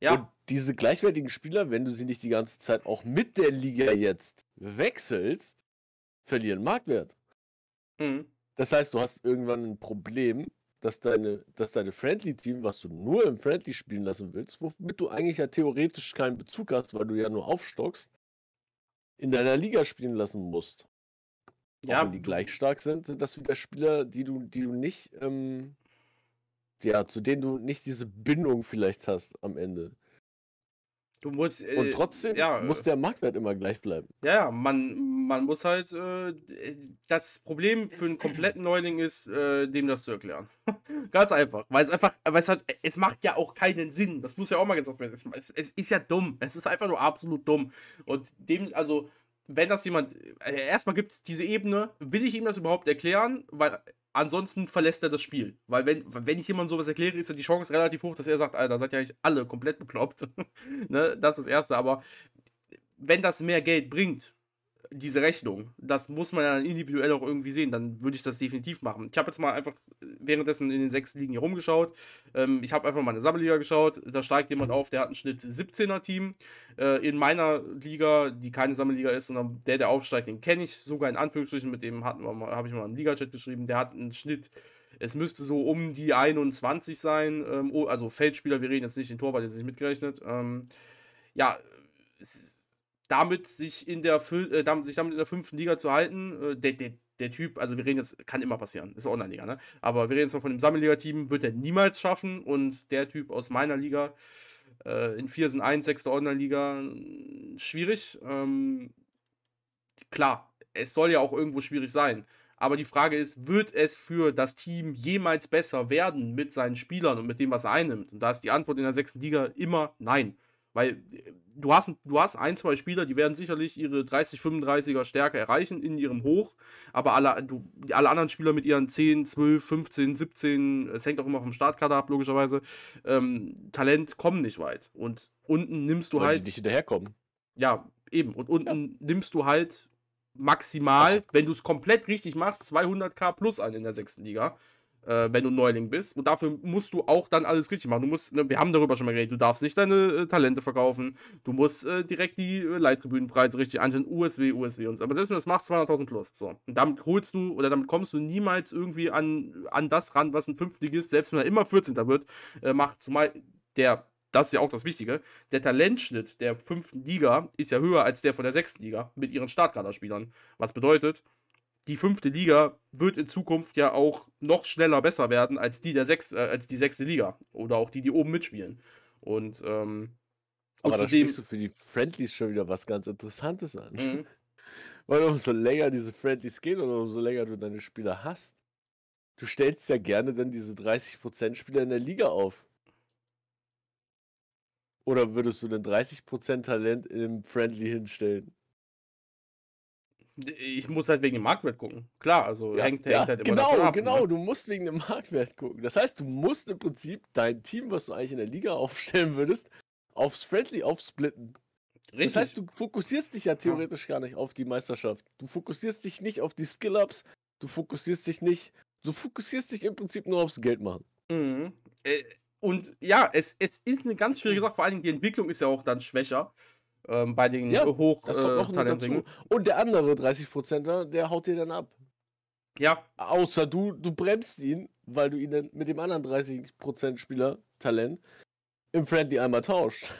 Ja. Und diese gleichwertigen Spieler, wenn du sie nicht die ganze Zeit auch mit der Liga jetzt wechselst, verlieren Marktwert. Mhm. Das heißt, du hast irgendwann ein Problem, dass deine, dass deine Friendly-Team, was du nur im Friendly spielen lassen willst, womit du eigentlich ja theoretisch keinen Bezug hast, weil du ja nur aufstockst, in deiner Liga spielen lassen musst. Ja. Auch wenn die gleich stark sind, sind das wieder Spieler, die du, die du nicht, ähm, ja, zu denen du nicht diese Bindung vielleicht hast am Ende.
Du musst,
äh, Und trotzdem ja, muss äh der Marktwert immer gleich bleiben.
Ja, man, man muss halt. Äh, das Problem für einen kompletten Neuling ist, äh, dem das zu erklären. *laughs* Ganz einfach. Weil es einfach, weil es halt, es macht ja auch keinen Sinn. Das muss ja auch mal gesagt werden. Es, es ist ja dumm. Es ist einfach nur absolut dumm. Und dem, also, wenn das jemand. Äh, erstmal gibt es diese Ebene, will ich ihm das überhaupt erklären? Weil Ansonsten verlässt er das Spiel. Weil wenn, wenn ich jemandem sowas erkläre, ist ja die Chance relativ hoch, dass er sagt, Alter, seid ja eigentlich alle komplett bekloppt. *laughs* ne? Das ist das Erste. Aber wenn das mehr Geld bringt, diese Rechnung, das muss man ja individuell auch irgendwie sehen, dann würde ich das definitiv machen. Ich habe jetzt mal einfach währenddessen in den sechs Ligen hier rumgeschaut. Ähm, ich habe einfach mal eine Sammelliga geschaut. Da steigt jemand auf, der hat einen Schnitt 17er-Team. Äh, in meiner Liga, die keine Sammelliga ist, sondern der, der aufsteigt, den kenne ich sogar in Anführungsstrichen. Mit dem habe ich mal einen Liga-Chat geschrieben. Der hat einen Schnitt es müsste so um die 21 sein. Ähm, oh, also Feldspieler, wir reden jetzt nicht den Torwart, jetzt nicht mitgerechnet. Ähm, ja, damit sich in der äh, damit, sich damit in der fünften Liga zu halten, äh, der, der, der Typ, also wir reden jetzt, kann immer passieren, ist Online-Liga, ne? Aber wir reden jetzt mal von dem Sammelliga-Team, wird er niemals schaffen und der Typ aus meiner Liga, äh, in 4 sind 1, 6. Online-Liga, schwierig. Ähm, klar, es soll ja auch irgendwo schwierig sein. Aber die Frage ist, wird es für das Team jemals besser werden mit seinen Spielern und mit dem, was er einnimmt? Und da ist die Antwort in der sechsten Liga immer nein. Weil du hast, du hast ein, zwei Spieler, die werden sicherlich ihre 30, 35er Stärke erreichen in ihrem Hoch, aber alle, du, alle anderen Spieler mit ihren 10, 12, 15, 17, es hängt auch immer vom Startkader ab, logischerweise, ähm, Talent kommen nicht weit. Und unten nimmst du Weil halt. Die
nicht hinterherkommen.
Ja, eben. Und unten ja. nimmst du halt maximal, wenn du es komplett richtig machst, 200k plus an in der sechsten Liga äh, wenn du Neuling bist. Und dafür musst du auch dann alles richtig machen. Du musst, ne, wir haben darüber schon mal geredet, du darfst nicht deine äh, Talente verkaufen. Du musst äh, direkt die äh, Leittribünenpreise richtig anstellen. USW, USW und so. Aber selbst wenn du das machst, 200.000 plus. So. Und damit holst du oder damit kommst du niemals irgendwie an, an das ran, was ein Fünftligist, selbst wenn er immer 14. wird, äh, macht. Zumal der das ist ja auch das Wichtige. Der Talentschnitt der fünften Liga ist ja höher als der von der sechsten Liga mit ihren Startkaderspielern. Was bedeutet, die fünfte Liga wird in Zukunft ja auch noch schneller besser werden als die der sechs, äh, als die sechste Liga. Oder auch die, die oben mitspielen. Und, ähm,
aber da sprichst du für die Friendlies schon wieder was ganz Interessantes an. Mhm. *laughs* Weil umso länger diese Friendlies gehen oder umso länger du deine Spieler hast, du stellst ja gerne dann diese 30% Spieler in der Liga auf. Oder würdest du denn 30% Talent im Friendly hinstellen?
Ich muss halt wegen dem Marktwert gucken. Klar, also
ja,
hängt,
ja, hängt halt immer genau, davon ab. Genau, ne? du musst wegen dem Marktwert gucken. Das heißt, du musst im Prinzip dein Team, was du eigentlich in der Liga *laughs* aufstellen würdest, aufs Friendly aufsplitten. Richtig. Das heißt, du fokussierst dich ja theoretisch ja. gar nicht auf die Meisterschaft. Du fokussierst dich nicht auf die Skill-Ups, du fokussierst dich nicht, du fokussierst dich im Prinzip nur aufs Geld machen.
Mhm. Äh, und ja, es, es ist eine ganz schwierige Sache, vor allem die Entwicklung ist ja auch dann schwächer ähm, bei den ja, Hochtalentringen.
Äh, Und der andere 30%er, der haut dir dann ab.
Ja.
Außer du, du bremst ihn, weil du ihn dann mit dem anderen 30% Spieler Talent im Friendly einmal tauscht.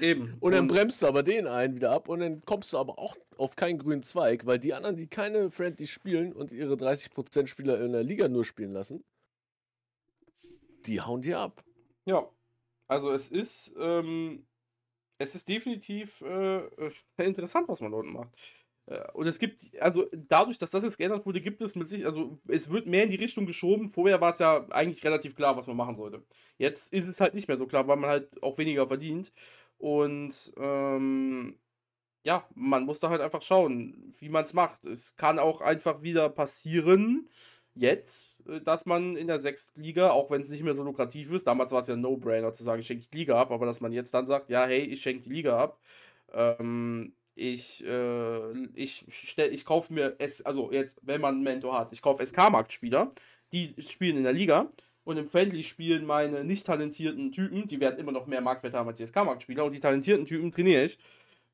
Eben.
Und dann und bremst du aber den einen wieder ab und dann kommst du aber auch auf keinen grünen Zweig, weil die anderen, die keine Friendly spielen und ihre 30% Spieler in der Liga nur spielen lassen, die hauen dir ab.
Ja. Also es ist, ähm, es ist definitiv äh, äh interessant, was man dort macht. Äh, und es gibt, also dadurch, dass das jetzt geändert wurde, gibt es mit sich, also es wird mehr in die Richtung geschoben. Vorher war es ja eigentlich relativ klar, was man machen sollte. Jetzt ist es halt nicht mehr so klar, weil man halt auch weniger verdient. Und ähm, ja, man muss da halt einfach schauen, wie man es macht. Es kann auch einfach wieder passieren, jetzt, dass man in der sechsten Liga, auch wenn es nicht mehr so lukrativ ist, damals war es ja ein No-Brainer zu sagen, ich schenke die Liga ab, aber dass man jetzt dann sagt, ja, hey, ich schenke die Liga ab, ähm, ich, äh, ich, stell, ich kaufe mir, es, also jetzt, wenn man einen Mentor hat, ich kaufe SK-Marktspieler, die spielen in der Liga und im Friendly spielen meine nicht talentierten Typen, die werden immer noch mehr Marktwert haben als die SK-Marktspieler und die talentierten Typen trainiere ich.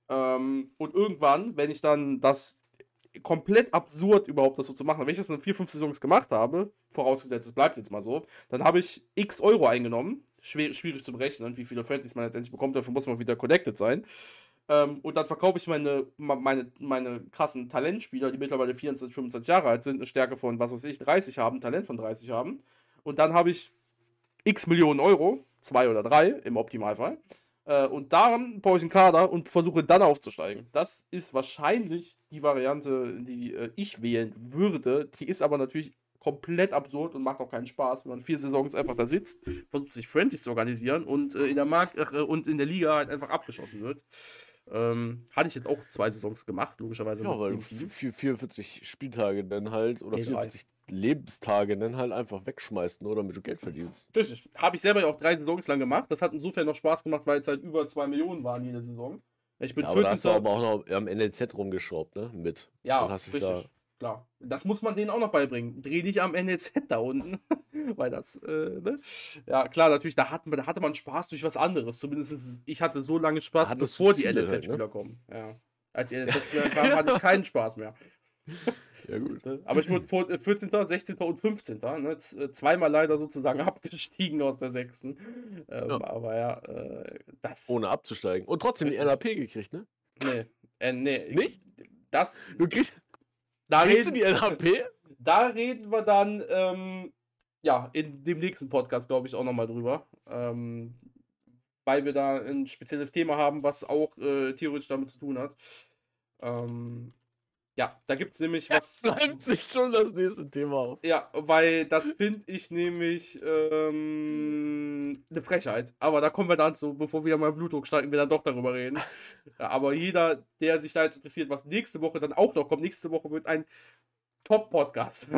Ähm, und irgendwann, wenn ich dann das komplett absurd, überhaupt das so zu machen. Wenn ich das in vier, fünf Saisons gemacht habe, vorausgesetzt, es bleibt jetzt mal so, dann habe ich x Euro eingenommen. Schwer, schwierig zu berechnen, wie viele Friendlies man letztendlich bekommt, dafür muss man wieder connected sein. Ähm, und dann verkaufe ich meine, meine, meine krassen Talentspieler, die mittlerweile 24, 25 Jahre alt sind, eine Stärke von, was weiß ich, 30 haben, Talent von 30 haben. Und dann habe ich x Millionen Euro, zwei oder drei im Optimalfall. Äh, und daran baue ich einen Kader und versuche dann aufzusteigen. Das ist wahrscheinlich die Variante, die äh, ich wählen würde. Die ist aber natürlich komplett absurd und macht auch keinen Spaß, wenn man vier Saisons einfach da sitzt, versucht sich Friendlies zu organisieren und äh, in der Markt äh, und in der Liga halt einfach abgeschossen wird. Ähm, hatte ich jetzt auch zwei Saisons gemacht, logischerweise.
Ja, weil 44 Spieltage dann halt oder nee, 44 Lebenstage dann halt einfach wegschmeißen, oder damit du Geld verdienst.
Richtig. Habe ich selber auch drei Saisons lang gemacht. Das hat insofern noch Spaß gemacht, weil es halt über 2 Millionen waren jede Saison.
Ich bin ja, 14. Aber da hast du aber auch noch am NLZ rumgeschraubt, ne? Mit.
Ja, richtig. Da klar. Das muss man denen auch noch beibringen. Dreh dich am NLZ da unten. *laughs* Weil das, äh, ne? Ja, klar, natürlich, da, hat man, da hatte man Spaß durch was anderes. Zumindest ich hatte so lange Spaß, bevor die NLZ-Spieler halt, ne? kommen. Ja. Als die NLZ-Spieler *laughs* kamen, hatte ich keinen Spaß mehr. *laughs* Ja, gut. Ne? Aber ich wurde 14., 16. und 15. Ne? Äh, zweimal leider sozusagen *laughs* abgestiegen aus der 6. Ähm, ja. Aber ja, äh, das.
Ohne abzusteigen. Und trotzdem die LAP gekriegt, ne?
Nee. Äh, nee.
Nicht?
Das.
Du kriegst. Da reden, du die LHP? *laughs*
Da reden wir dann, ähm, ja, in dem nächsten Podcast, glaube ich, auch nochmal drüber. Ähm, weil wir da ein spezielles Thema haben, was auch äh, theoretisch damit zu tun hat. Ähm, ja, da gibt es nämlich was. *laughs*
Das bleibt sich schon das nächste Thema auf.
Ja, weil das finde ich nämlich ähm, eine Frechheit. Aber da kommen wir dann zu, bevor wir mal Blutdruck steigen, wir dann doch darüber reden. *laughs* Ja, aber jeder, der sich da jetzt interessiert, was nächste Woche dann auch noch kommt, nächste Woche wird ein Top-Podcast.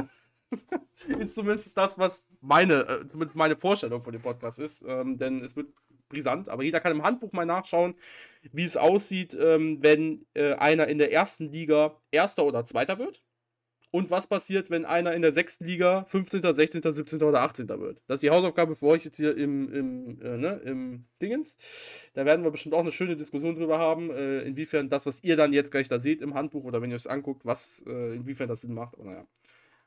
*laughs* ist zumindest das, was meine, äh, zumindest meine Vorstellung von dem Podcast ist. Ähm, denn es wird brisant, aber jeder kann im Handbuch mal nachschauen, wie es aussieht, ähm, wenn äh, einer in der ersten Liga Erster oder Zweiter wird. Und was passiert, wenn einer in der sechsten Liga 15., 16., 17. oder 18. wird? Das ist die Hausaufgabe für euch jetzt hier im, im, äh, ne, im Dingens. Da werden wir bestimmt auch eine schöne Diskussion drüber haben, äh, inwiefern das, was ihr dann jetzt gleich da seht im Handbuch oder wenn ihr es anguckt, was, äh, inwiefern das Sinn macht. Aber, naja.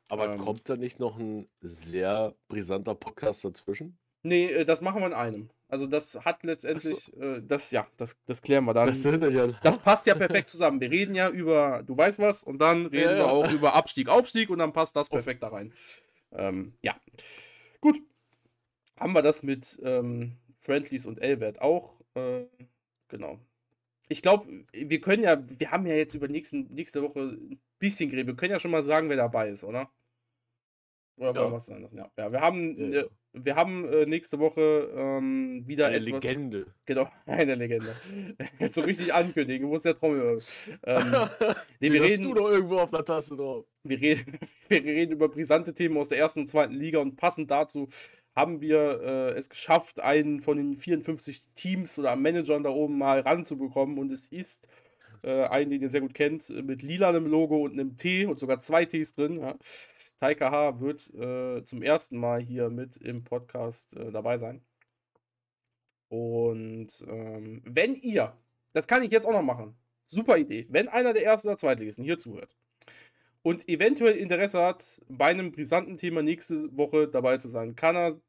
Aber ähm, kommt da nicht noch ein sehr brisanter Podcast dazwischen?
Nee, äh, das machen wir in einem. Also das hat letztendlich, so. äh, das ja, das, das klären wir dann. Das, ja. das, passt ja perfekt zusammen. Wir reden ja über, du weißt was, und dann reden ja, wir ja. auch über Abstieg, Aufstieg und dann passt das oh. perfekt da rein. Ähm, ja, gut. Haben wir das mit ähm, Friendlies und L-Wert auch. Äh, genau. Ich glaube, wir können ja, wir haben ja jetzt über nächsten, nächste Woche ein bisschen geredet. Wir können ja schon mal sagen, wer dabei ist, oder? Oder ja. was lassen? Ja. ja, wir haben, ja. Äh, wir haben äh, nächste Woche ähm, wieder
eine
etwas.
Legende.
Genau, *laughs* eine Legende. Jetzt so richtig ankündigen, wo ist der Trommel?
Ähm, *laughs* nee, wir reden, du doch irgendwo auf der Taste drauf.
Wir reden, *laughs* wir reden über brisante Themen aus der ersten und zweiten Liga und passend dazu haben wir äh, es geschafft, einen von den 54 Teams oder Managern da oben mal ranzubekommen und es ist äh, einen, den ihr sehr gut kennt, mit lilanem Logo und einem T und sogar zwei Ts drin. Ja. Taika H. wird äh, zum ersten Mal hier mit im Podcast äh, dabei sein. Und ähm, wenn ihr, das kann ich jetzt auch noch machen, super Idee, wenn einer der Erste- oder Zweitligisten hier zuhört und eventuell Interesse hat, bei einem brisanten Thema nächste Woche dabei zu sein, kann er,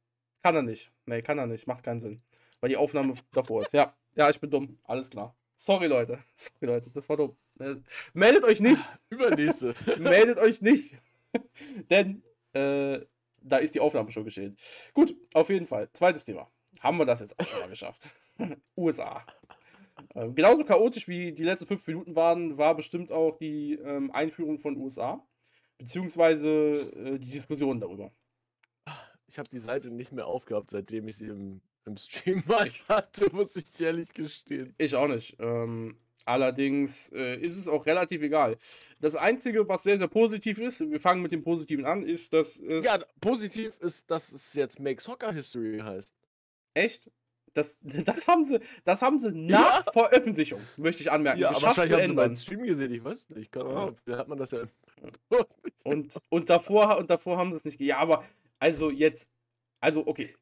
kann er nicht. Nee, kann er nicht, macht keinen Sinn. Weil die Aufnahme *laughs* davor ist. Ja, ja, ich bin dumm, alles klar. Sorry, Leute. *laughs* Sorry, Leute, das war dumm. Äh, meldet euch nicht. *laughs*
Übernächste.
meldet euch nicht. *laughs* Denn äh, da ist die Aufnahme schon geschehen. Gut, auf jeden Fall. Zweites Thema. Haben wir das jetzt auch schon mal geschafft. *laughs* USA. Ähm, genauso chaotisch wie die letzten fünf Minuten waren, war bestimmt auch die ähm, Einführung von USA. Beziehungsweise äh, die Diskussion darüber.
Ich habe die Seite nicht mehr aufgehabt, seitdem ich sie im, im Stream *laughs* mal hatte, muss ich ehrlich gestehen.
Ich auch nicht. Ähm, Allerdings äh, ist es auch relativ egal. Das Einzige, was sehr, sehr positiv ist, wir fangen mit dem Positiven an, ist, dass es.
Ja, positiv ist, dass es jetzt Make Soccer History heißt.
Echt? Das, *laughs* das haben sie, das haben sie nach ja. Veröffentlichung, möchte ich anmerken.
Ja, aber wahrscheinlich haben sie meinen Stream gesehen, ich weiß nicht. Keine Ahnung, ja. hat man das ja.
und, und, davor, und davor haben sie es nicht. Ja, aber also jetzt, also okay,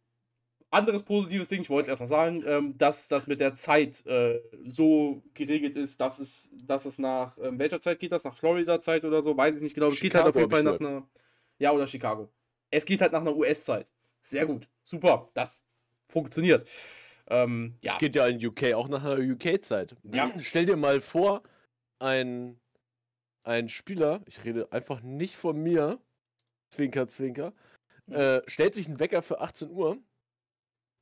anderes positives Ding, ich wollte es erst noch sagen, ähm, dass das mit der Zeit äh, so geregelt ist, dass es, dass es nach ähm, welcher Zeit geht das? Nach Florida-Zeit oder so? Weiß ich nicht genau. Es geht halt auf jeden Fall nach einer. Ja, oder Chicago. Es geht halt nach einer US-Zeit. Sehr gut. Super. Das funktioniert. Ähm, ja.
Es geht ja in UK auch nach einer UK-Zeit. Ja. Stell dir mal vor, ein, ein Spieler, ich rede einfach nicht von mir, Zwinker, Zwinker, hm. äh, stellt sich einen Wecker für 18 Uhr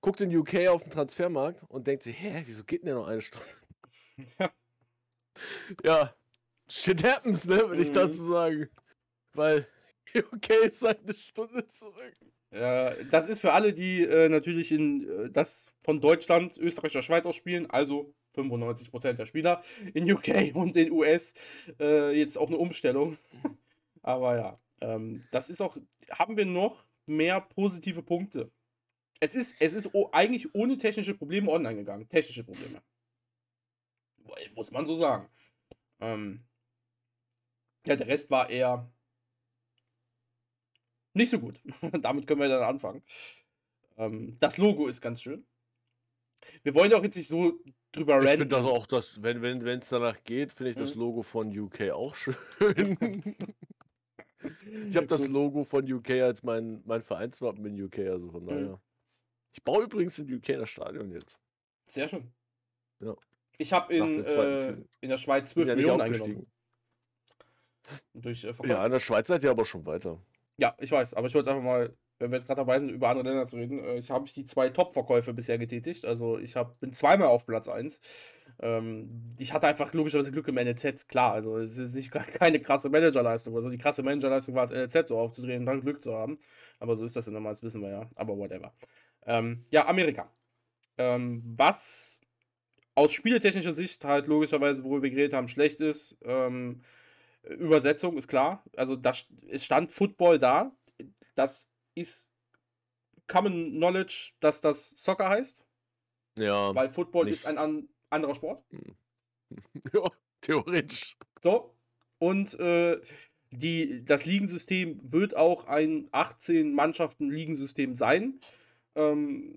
guckt in UK auf den Transfermarkt und denkt sich, hä, wieso geht denn der noch eine Stunde? *laughs*
Ja.
Ja, shit happens, ne, würde ich
Mhm.
dazu sagen. Weil UK ist halt eine Stunde zurück.
Ja, das ist für alle, die äh, natürlich in äh, das von Deutschland, Österreich oder Schweiz aus spielen, also 95% der Spieler in UK *laughs* und in US, äh, jetzt auch eine Umstellung. *laughs* Aber ja, ähm, das ist auch, haben wir noch mehr positive Punkte. Es ist, es ist eigentlich ohne technische Probleme online gegangen. Technische Probleme. Muss man so sagen. Ähm, ja, der Rest war eher nicht so gut. *laughs* Damit können wir dann anfangen. Ähm, das Logo ist ganz schön. Wir wollen ja auch jetzt nicht so drüber
Ich finde das auch, das, wenn es wenn, danach geht, finde ich das
Mhm.
Logo von UK auch schön. *laughs* Ich habe das. Logo von UK als mein, mein Vereinswappen in UK, also von
Mhm.
daher. Ich baue übrigens in UK das Stadion jetzt.
Sehr schön.
Ja.
Ich habe in, äh, in der Schweiz
Bin
12
ja nicht
Millionen eingenommen. Durch äh.
Ja, in der Schweiz seid ihr aber schon weiter.
Ja, ich weiß, aber ich wollte einfach mal, wenn wir jetzt gerade dabei sind, über andere Länder zu reden, äh, ich habe die zwei Top-Verkäufe bisher getätigt. Also ich hab, bin zweimal auf Platz 1. Ähm, ich hatte einfach logischerweise Glück im NLZ, klar. Also es ist nicht keine krasse Managerleistung. Also die krasse Managerleistung war es, NLZ so aufzudrehen und dann Glück zu haben. Aber so ist das ja normal, das wissen wir ja. Aber whatever. Ähm, ja, Amerika. Ähm, was aus spieletechnischer Sicht halt logischerweise, worüber wir geredet haben, schlecht ist, ähm, Übersetzung ist klar. Also da, st- es stand Football da. Das ist Common Knowledge, dass das Soccer heißt,
Ja,
weil Football
nicht.
ist ein an, anderer Sport. *laughs*
ja theoretisch.
So. Und äh, die, das Ligensystem wird auch ein 18-Mannschaften-Ligensystem sein. Ähm,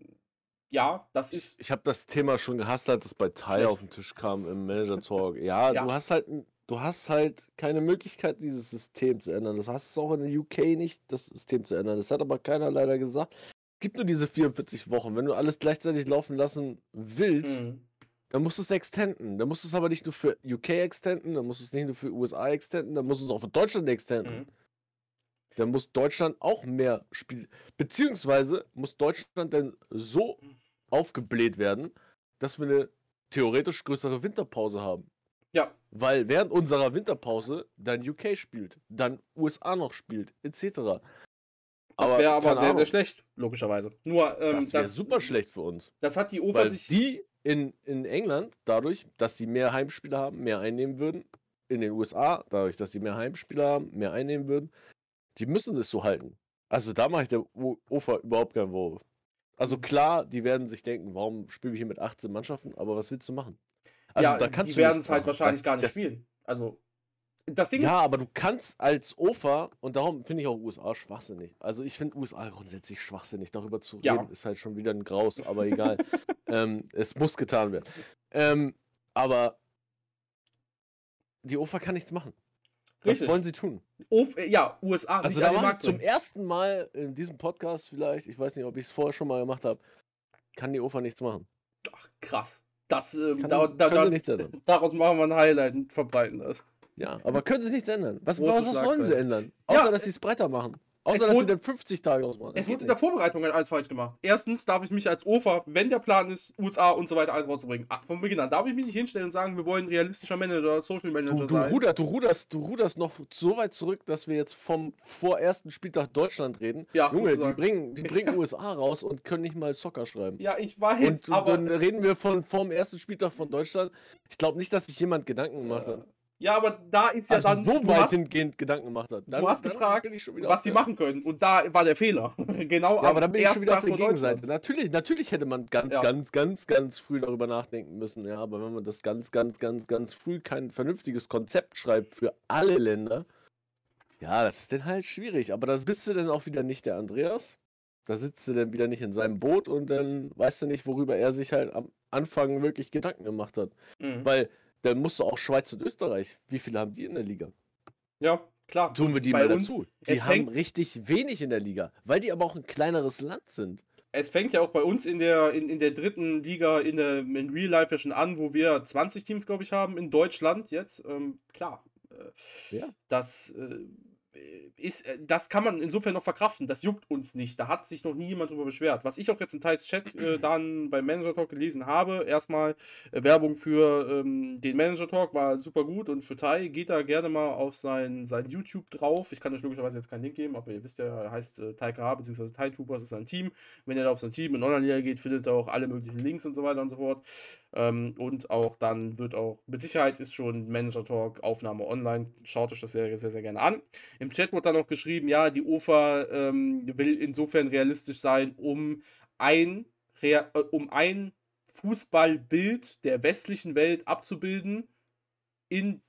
ja, das ist.
Ich habe das Thema schon gehasst, als es bei Tai auf den Tisch kam im *laughs* Manager Talk. Ja,
Ja.
du hast halt du hast halt keine Möglichkeit, dieses System zu ändern. Das hast es auch in der UK nicht, das System zu ändern. Das hat aber keiner leider gesagt. Es gibt nur diese 44 Wochen. Wenn du alles gleichzeitig laufen lassen willst,
Mhm.
dann musst du es extenden. Dann musst du es aber nicht nur für UK extenden, dann musst du es nicht nur für USA extenden, dann musst du es auch für Deutschland extenden.
Mhm.
Dann muss Deutschland auch mehr spielen. Beziehungsweise muss Deutschland dann so aufgebläht werden, dass wir eine theoretisch größere Winterpause haben.
Ja,
Weil während unserer Winterpause dann UK spielt, dann USA noch spielt, etc.
das wäre aber sehr,
Ahnung,
sehr schlecht, logischerweise. Nur, ähm,
Das wäre super schlecht für uns.
Das hat die
Weil
sich.
die in, in England, dadurch, dass sie mehr Heimspiele haben, mehr einnehmen würden. In den USA, dadurch, dass sie mehr Heimspiele haben, mehr einnehmen würden. Die müssen es so halten. Also da mache ich der UFA überhaupt keinen Vorwurf. Also
Mhm.
klar, die werden sich denken, warum spielen wir hier mit 18 Mannschaften, aber was willst du machen? Also
ja,
da kannst
die werden es halt wahrscheinlich gar nicht
das,
spielen. Also, das Ding
Ja,
ist.
aber du kannst als OFA, und darum finde ich auch USA schwachsinnig. Also ich finde USA grundsätzlich schwachsinnig. Darüber zu
Ja.
reden ist halt schon wieder ein Graus, aber *laughs* egal. ähm, es muss getan werden. Ähm, aber die OFA kann nichts machen. Was
Richtig.
wollen sie tun?
Uf, äh, ja, USA,
Also da mache ich zum ersten Mal in diesem Podcast vielleicht, ich weiß nicht, ob ich es vorher schon mal gemacht habe, kann die OFA nichts machen.
Ach, krass. Das, ähm,
Kann,
da, da, da,
nichts ändern. *laughs*
daraus machen wir ein Highlight und verbreiten das.
Ja, aber können sie nichts ändern. Was, was, was wollen sie ändern?
Ja,
Außer, dass sie es breiter machen. Außer,
es wurde-
dann 50 Tage ausmachen.
Es wurde in der. Vorbereitung halt alles falsch gemacht. Erstens darf ich mich als OFA, wenn der Plan ist, USA und so weiter alles rauszubringen, ah, von Beginn an darf ich mich nicht hinstellen und sagen, wir wollen realistischer Manager, Social Manager
Du, du,
sein.
ruder, du, ruderst, du ruderst noch so weit zurück, dass wir jetzt vom vorersten Spieltag Deutschland reden.
Ja,
Junge, die
sozusagen.
bringen, die *laughs* bringen USA raus und können nicht mal Soccer schreiben.
Ja, ich weiß,
und
aber.
dann reden wir von vom ersten Spieltag von Deutschland. Ich glaube nicht, dass sich jemand Gedanken gemacht hat.
ja, aber da ist ja
Also
dann.
so
du
weit
hast,
hingehend Gedanken gemacht hat. Dann,
du hast gefragt, was sie machen können. Und da war der Fehler. *laughs* genau
Ja, aber dann bin ich schon wieder auf der Gegenseite. Natürlich, natürlich hätte man ganz,
Ja.
ganz, ganz, ganz früh darüber nachdenken müssen. Ja, aber wenn man das ganz, ganz, ganz, ganz früh kein vernünftiges Konzept schreibt für alle Länder, ja, das ist dann halt schwierig. Aber da bist du dann auch wieder nicht der Andreas. Da sitzt du dann wieder nicht in seinem Boot und dann weißt du nicht, worüber er sich halt am Anfang wirklich Gedanken gemacht hat.
Mhm.
Weil dann musst du auch Schweiz und Österreich. Wie viele haben die in der Liga?
Ja, klar.
Tun wir die
bei
mal
uns,
dazu. Die
es
haben
fängt-
richtig wenig in der Liga, weil die aber auch ein kleineres Land sind.
Es fängt ja auch bei uns in der, in, in der dritten Liga in, der, in Real Life ja schon an, wo wir 20 Teams, glaube ich, haben in Deutschland jetzt. Ähm, klar. Äh,
Ja.
Das äh, ist, äh, das kann man insofern noch verkraften. Das juckt uns nicht. Da hat sich noch nie jemand drüber beschwert. Was ich auch jetzt in Thais Chat äh, dann beim Manager Talk gelesen habe, erstmal äh, Werbung für ähm, den Manager Talk war super gut und für Tai geht da gerne mal auf sein, sein YouTube drauf. Ich kann euch logischerweise jetzt keinen Link geben, aber ihr wisst ja, er heißt äh, Tai KH bzw. Tai Troopers ist sein Team. Wenn ihr da auf sein Team in Online-Liga geht, findet ihr auch alle möglichen Links und so weiter und so fort. Ähm, und auch dann wird auch, mit Sicherheit ist schon Manager Talk Aufnahme online. Schaut euch das sehr, sehr, sehr gerne an. Im Chat wurde dann noch geschrieben, ja, die OFA ähm, will insofern realistisch sein, um ein, äh, um ein Fußballbild der westlichen Welt abzubilden in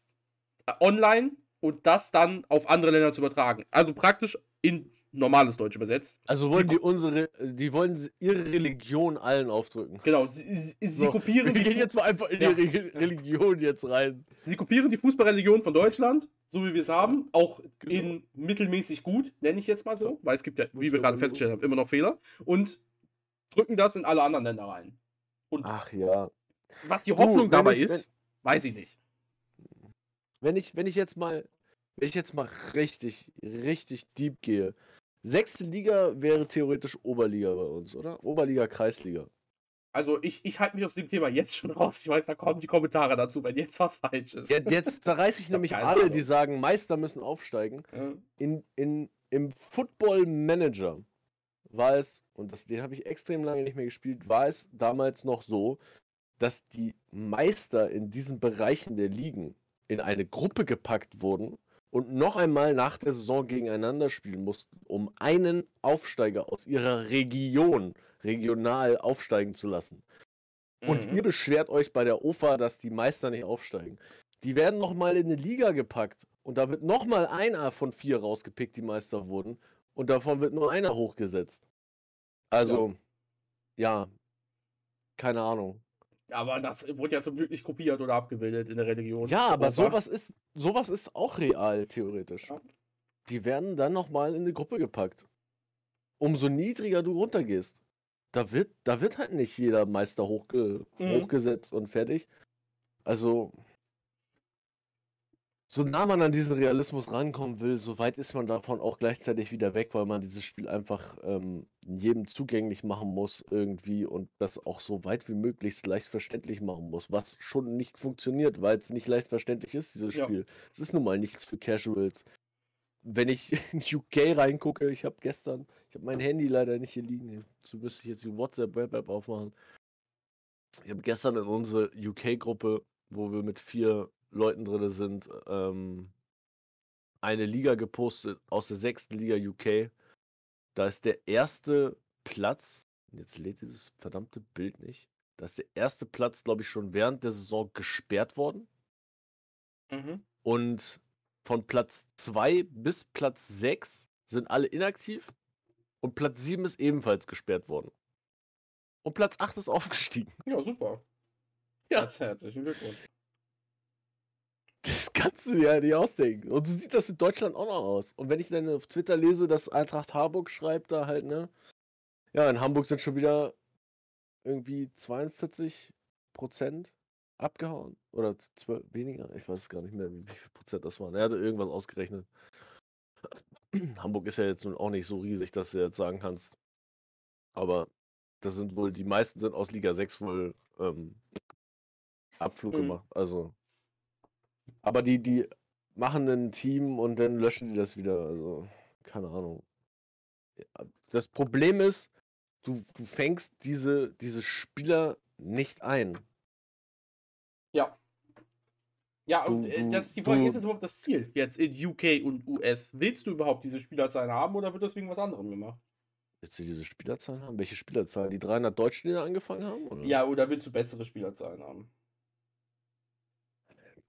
äh, online und das dann auf andere Länder zu übertragen. Also praktisch in normales Deutsch übersetzt.
Also wollen sie, die unsere, die wollen ihre Religion allen aufdrücken.
Genau, sie, sie, sie so, kopieren.
Wir gehen jetzt mal einfach in ja. die Re Religion jetzt rein.
Sie kopieren die Fußballreligion von Deutschland, so wie wir es haben, auch genau. in mittelmäßig gut, nenne ich jetzt mal so, weil es gibt ja, wie wir gerade festgestellt haben, immer noch Fehler und drücken das in alle anderen Länder rein.
Und Ach ja.
Was die Hoffnung uh, dabei ich, ist, wenn, weiß ich nicht.
Wenn ich, wenn ich jetzt mal, wenn ich jetzt mal richtig, richtig deep gehe, Sechste Liga wäre theoretisch Oberliga bei uns, oder? Oberliga, Kreisliga.
Also ich, ich halte mich aus dem Thema jetzt schon raus. Ich weiß, da kommen die Kommentare dazu, wenn jetzt was falsch ist.
Ja, jetzt *laughs* zerreiße ich, ich nämlich alle, Ahnung. die sagen, Meister müssen aufsteigen. Ja. In, in, Im Football Manager war es, und das, den habe ich extrem lange nicht mehr gespielt, war es damals noch so, dass die Meister in diesen Bereichen der Ligen in eine Gruppe gepackt wurden und noch einmal nach der Saison gegeneinander spielen mussten, um einen Aufsteiger aus ihrer Region regional aufsteigen zu lassen. Und mhm. ihr beschwert euch bei der OFA, dass die Meister nicht aufsteigen. Die werden noch mal in eine Liga gepackt und da wird noch mal einer von vier rausgepickt, die Meister wurden und davon wird nur einer hochgesetzt. Also, ja, ja keine Ahnung.
Aber das wurde ja zum Glück nicht kopiert oder abgebildet in der Religion.
Ja, aber sowas ist, sowas ist auch real, theoretisch. Ja. Die werden dann nochmal in eine Gruppe gepackt. Umso niedriger du runtergehst. Da wird, da wird halt nicht jeder Meister hochge mhm. hochgesetzt und fertig. Also, so nah man an diesen Realismus rankommen will, so weit ist man davon auch gleichzeitig wieder weg, weil man dieses Spiel einfach ähm, jedem zugänglich machen muss irgendwie und das auch so weit wie möglich leicht verständlich machen muss, was schon nicht funktioniert, weil es nicht leicht verständlich ist, dieses ja. Spiel. Es ist nun mal nichts für Casuals. Wenn ich *laughs* in UK reingucke, ich habe gestern, ich habe mein Handy leider nicht hier liegen, dazu müsste ich jetzt die WhatsApp-Web-App aufmachen. Ich habe gestern in unsere UK-Gruppe, wo wir mit vier Leuten drin sind, ähm, eine Liga gepostet aus der sechsten Liga UK. Da ist der erste Platz, jetzt lädt dieses verdammte Bild nicht, da ist der erste Platz, glaube ich, schon während der Saison gesperrt worden. Mhm. Und von Platz 2 bis Platz 6 sind alle inaktiv. Und Platz 7 ist ebenfalls gesperrt worden. Und Platz 8 ist *laughs* aufgestiegen.
Ja, super. Ja. Herzlichen Glückwunsch.
Das kannst du dir ja nicht ausdenken. Und so sieht das in Deutschland auch noch aus. Und wenn ich dann auf Twitter lese, dass Eintracht Harburg schreibt, da halt, ne? Ja, in Hamburg sind schon wieder irgendwie 42 Prozent abgehauen. Oder 12, weniger? Ich weiß gar nicht mehr, wie, wie viel Prozent das waren. Er hatte irgendwas ausgerechnet. *clears throat* Hamburg ist ja jetzt nun auch nicht so riesig, dass du jetzt sagen kannst. Aber das sind wohl, die meisten sind aus Liga 6 wohl ähm, Abflug mhm. gemacht. Also aber die, die machen ein Team und dann löschen die das wieder. Also, keine Ahnung. Das Problem ist, du, du fängst diese, diese Spieler nicht ein.
Ja. Ja, du, und äh, das ist die Frage, du, ist überhaupt das Ziel jetzt in UK und US? Willst du überhaupt diese Spielerzahlen haben oder wird das wegen was anderem gemacht?
Willst du diese Spielerzahlen haben? Welche Spielerzahlen? Die 300 Deutschen, die da angefangen haben?
Oder? Ja, oder willst du bessere Spielerzahlen haben?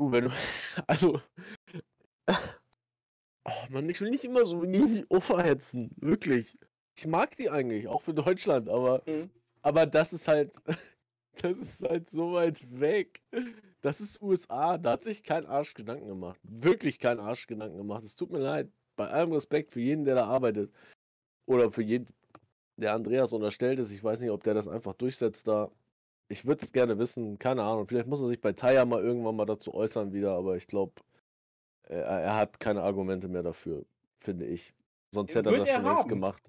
Du, wenn du, *laughs* also, oh Mann, ich will nicht immer so gegen die Ufer hetzen, wirklich. Ich mag die eigentlich, auch für Deutschland, aber, mhm. aber das ist halt, *laughs* das ist halt so weit weg. Das ist USA, da hat sich kein Arsch Gedanken gemacht. Wirklich kein Arsch Gedanken gemacht. Es tut mir leid. Bei allem Respekt für jeden, der da arbeitet. Oder für jeden, der Andreas unterstellt ist. Ich weiß nicht, ob der das einfach durchsetzt da ich würde es gerne wissen, keine Ahnung. Vielleicht muss er sich bei Taya mal irgendwann mal dazu äußern wieder, aber ich glaube, er, er, hat keine Argumente mehr dafür. finde ich. Sonst hätte er das schon längst gemacht.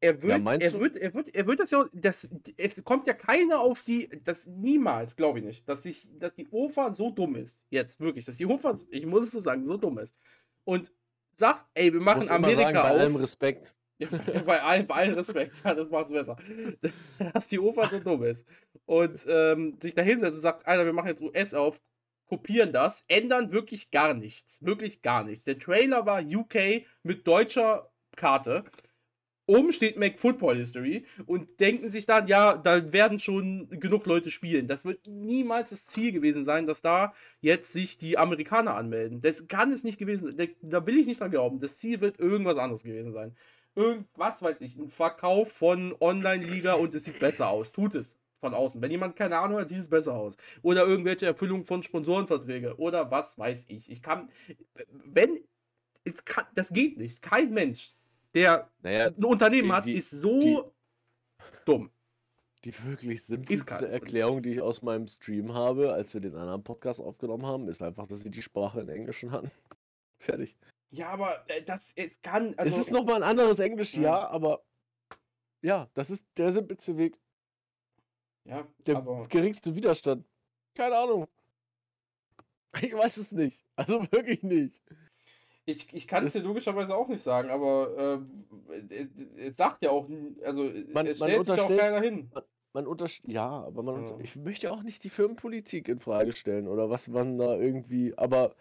Er wird, ja, er wird, er wird, er wird das ja, das, es kommt ja keiner auf die, das niemals, glaube ich nicht, dass sich, dass die OFA so dumm ist, jetzt wirklich, dass die OFA, ich muss es so sagen, so dumm ist und sagt, ey, wir machen Amerika sagen, bei
auf. Bei allem Respekt. *laughs*
bei, allem, bei allem Respekt, ja, das macht's besser. *laughs* Dass die OFA so dumm ist und ähm, sich da hinsetzt und sagt, Alter, wir machen jetzt US auf, kopieren das, ändern wirklich gar nichts, wirklich gar nichts. Der Trailer war UK mit deutscher Karte Oben steht Mac Football History und denken sich dann, ja, da werden schon genug Leute spielen. Das wird niemals das Ziel gewesen sein, dass da jetzt sich die Amerikaner anmelden. Das kann es nicht gewesen sein. Da will ich nicht dran glauben. Das Ziel wird irgendwas anderes gewesen sein. Irgendwas weiß ich, ein Verkauf von Online-Liga und es sieht besser aus. Tut es von außen. Wenn jemand keine Ahnung hat, sieht es besser aus. Oder irgendwelche Erfüllung von Sponsorenverträge oder was weiß ich. Ich kann, wenn, es kann, das geht nicht. Kein Mensch der naja, ein Unternehmen die, hat, ist so die, dumm.
Die wirklich simplste Erklärung, die ich aus meinem Stream habe, als wir den anderen Podcast aufgenommen haben, ist einfach, dass sie die Sprache in Englischen hatten. *laughs* Fertig.
Ja, aber äh, das es kann.
Also, es ist nochmal ein anderes Englisch, ja, ja, aber ja, das ist der simpelste Weg.
Ja,
der aber... geringste Widerstand. Keine Ahnung. Ich weiß es nicht. Also *laughs* wirklich nicht.
Ich, ich kann es dir logischerweise auch nicht sagen, aber äh, es sagt ja auch, also man, es stellt sich auch keiner hin.
Man, man unterstellt, ja, aber man, ja. ich möchte auch nicht die Firmenpolitik in Frage stellen oder was man da irgendwie, aber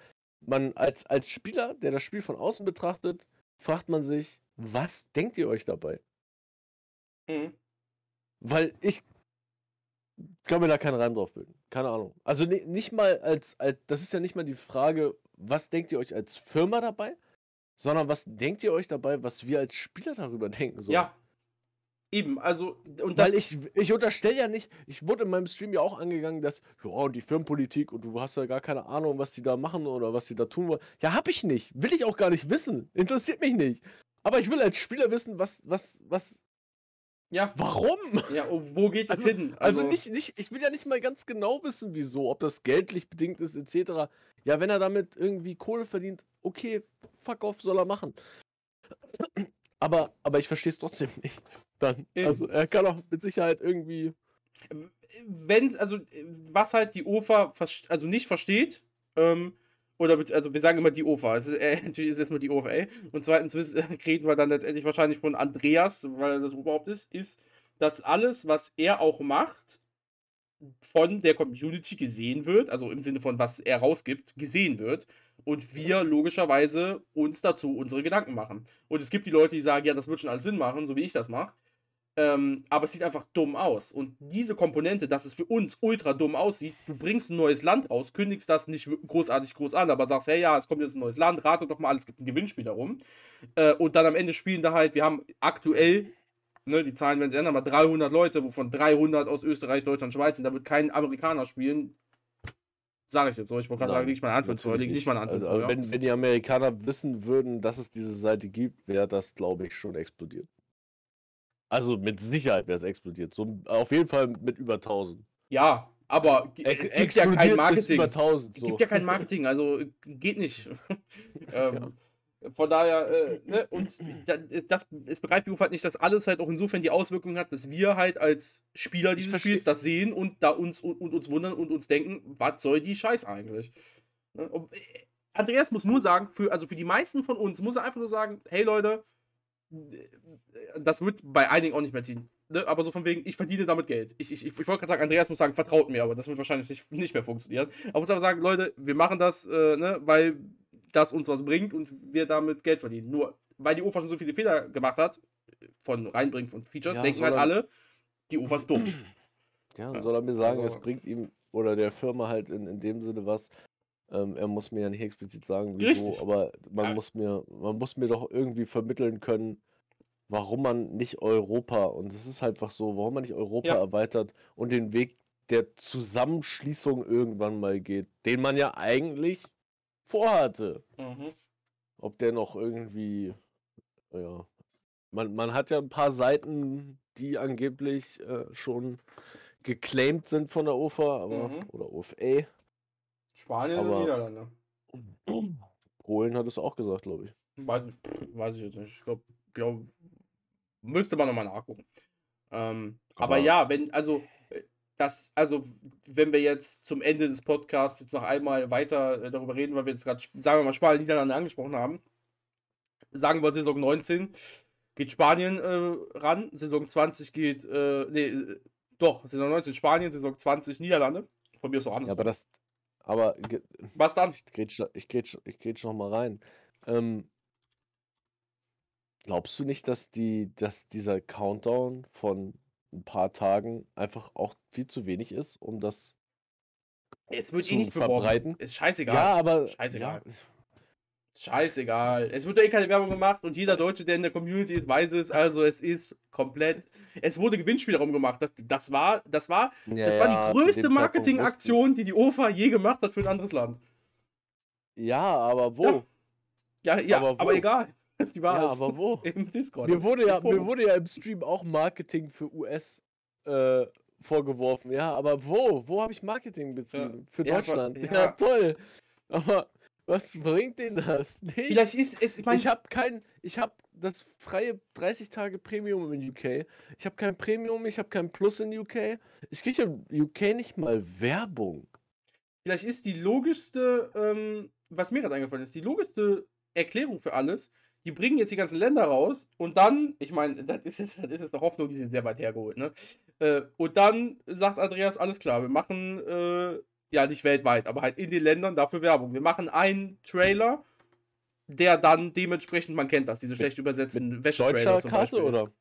man als, als Spieler, der das Spiel von außen betrachtet, fragt man sich, was denkt ihr euch dabei? Mhm. Weil ich kann mir da keinen Reim drauf bilden. Keine Ahnung. Also nicht mal als, als, das ist ja nicht mal die Frage, was denkt ihr euch als Firma dabei, sondern was denkt ihr euch dabei, was wir als Spieler darüber denken sollen.
Ja. Eben, also,
und Weil ich, ich unterstelle ja nicht, ich wurde in meinem Stream ja auch angegangen, dass, ja, und die Firmenpolitik und du hast ja gar keine Ahnung, was die da machen oder was die da tun wollen. Ja, hab ich nicht. Will ich auch gar nicht wissen. Interessiert mich nicht. Aber ich will als Spieler wissen, was, was, was
ja.
Warum?
Ja, wo geht es
also,
hin?
Also, also, nicht, nicht, ich will ja nicht mal ganz genau wissen, wieso, ob das geldlich bedingt ist, etc. Ja, wenn er damit irgendwie Kohle verdient, okay, fuck off, soll er machen. Aber, aber ich verstehe es trotzdem *laughs* nicht. Dann. Also er kann auch mit Sicherheit irgendwie.
Wenn, also, was halt die OFA also nicht versteht, ähm, oder also wir sagen immer die OFA. Es ist, äh, *laughs* natürlich ist es erstmal die OFA. Und zweitens *laughs* reden wir dann letztendlich wahrscheinlich von Andreas, weil er das überhaupt ist, ist, dass alles, was er auch macht, von der Community gesehen wird, also im Sinne von was er rausgibt, gesehen wird. Und wir logischerweise uns dazu unsere Gedanken machen. Und es gibt die Leute, die sagen, ja, das wird schon alles Sinn machen, so wie ich das mache. Ähm, aber es sieht einfach dumm aus. Und diese Komponente, dass es für uns ultra dumm aussieht, du bringst ein neues Land raus, kündigst das nicht großartig groß an, aber sagst, hey, ja, es kommt jetzt ein neues Land, rate doch mal, es gibt ein Gewinnspiel darum. Äh, und dann am Ende spielen da halt, wir haben aktuell, ne, die Zahlen werden sich ändern, aber 300 Leute, wovon 300 aus Österreich, Deutschland, Schweiz sind, da wird kein Amerikaner spielen. Sage ich jetzt so, ich wollte gerade sagen, nicht mal eine Antwort liegt nicht mal eine Antwort
also, wenn, wenn die Amerikaner wissen würden, dass es diese Seite gibt, wäre das, glaube ich, schon explodiert. Also mit Sicherheit wäre es explodiert. So, auf jeden Fall mit über 1000.
Ja, aber es gibt ja kein Marketing.
Über 1000,
so. Es gibt ja kein *laughs* Marketing, also geht nicht. *laughs* ähm, ja. Von daher, äh, ne, und das, es begreift die halt nicht, dass alles halt auch insofern die Auswirkungen hat, dass wir halt als Spieler dieses Spiels das sehen und da uns und, und, uns wundern und uns denken, was soll die Scheiß eigentlich? Ne? Und, äh, Andreas muss nur sagen, für, also für die meisten von uns muss er einfach nur sagen, hey Leute, das wird bei einigen auch nicht mehr ziehen. Ne? Aber so von wegen, ich verdiene damit Geld. Ich, ich, ich, wollte gerade sagen, Andreas muss sagen, vertraut mir, aber das wird wahrscheinlich nicht, nicht mehr funktionieren. Aber muss aber sagen, Leute, wir machen das, äh, ne, weil das uns was bringt und wir damit Geld verdienen. Nur, weil die UFA schon so viele Fehler gemacht hat, von Reinbringen von Features, ja, denken halt alle, die UFA ist dumm. *clears throat*
Ja, soll er mir sagen, also, es bringt ihm oder der Firma halt in, in dem Sinne was, ähm, er muss mir ja nicht explizit sagen, wieso, Richtig. aber man ja. muss mir, man muss mir doch irgendwie vermitteln können, warum man nicht Europa, und es ist halt einfach so, warum man nicht Europa ja. erweitert und den Weg der Zusammenschließung irgendwann mal geht, den man ja eigentlich vorhatte. Mhm. Ob der noch irgendwie, ja, man, man hat ja ein paar Seiten, die angeblich äh, schon geclaimed sind von der UFA, aber, mhm. oder UFA.
Spanien aber, und Niederlande. *clears throat*
Polen hat es auch gesagt, glaube ich.
Weiß ich, weiß ich jetzt nicht. Ich glaube, glaub, müsste man nochmal nachgucken. Ähm, aber, aber ja, wenn, also, das, also, wenn wir jetzt zum Ende des Podcasts jetzt noch einmal weiter äh, darüber reden, weil wir jetzt gerade, sagen wir mal, Spanien, Niederlande angesprochen haben, sagen wir Saison 19, geht Spanien äh, ran, Saison 20 geht, äh, nee, doch, Saison 19 Spanien, Saison 20 Niederlande. Von mir ist auch anders.
Ja, aber das, aber.
Was dann?
Ich grätsch, ich grätsch, ich grätsch noch mal rein. Ähm, glaubst du nicht, dass die, dass dieser Countdown von ein paar Tagen einfach auch viel zu wenig ist, um das
es wird eh nicht verbreiten? Beworben. Ist scheißegal.
Ja, aber.
Scheißegal. Ja. Scheißegal. Es wird eh keine Werbung gemacht und jeder Deutsche, der in der Community ist, weiß es. Also es ist komplett. Es wurde Gewinnspiel darum gemacht. Das, das war, das war, ja, das war ja, die größte Marketingaktion, die die OFA je gemacht hat für ein anderes Land.
Ja, aber wo?
Ja, ja, ja aber, aber, egal. *laughs*
Das ist die Wahrheit. Ja, aber wo? *laughs*
Im Discord.
Mir wurde, ja, mir wurde ja im Stream auch Marketing für US äh, vorgeworfen. Ja, aber wo? Wo habe ich Marketing betrieben? Für Deutschland. Ja, toll. Aber was bringt denn das?
Nee, Vielleicht ist es.
Ich, mein, ich habe kein. Ich habe das freie 30 Tage Premium in UK. Ich habe kein Premium, ich habe kein Plus in UK. Ich kriege in UK nicht mal Werbung.
Vielleicht ist die logischste, ähm, was mir gerade eingefallen ist, die logischste Erklärung für alles, die bringen jetzt die ganzen Länder raus und dann, ich meine, das ist jetzt, das ist jetzt eine Hoffnung, die sind sehr weit hergeholt, ne? Äh, und dann sagt Andreas, alles klar, wir machen äh, ja nicht weltweit, aber halt in den Ländern dafür Werbung. Wir machen einen Trailer, der dann dementsprechend, man kennt das, diese schlecht übersetzten
Wäschetrailer zum Beispiel. oder?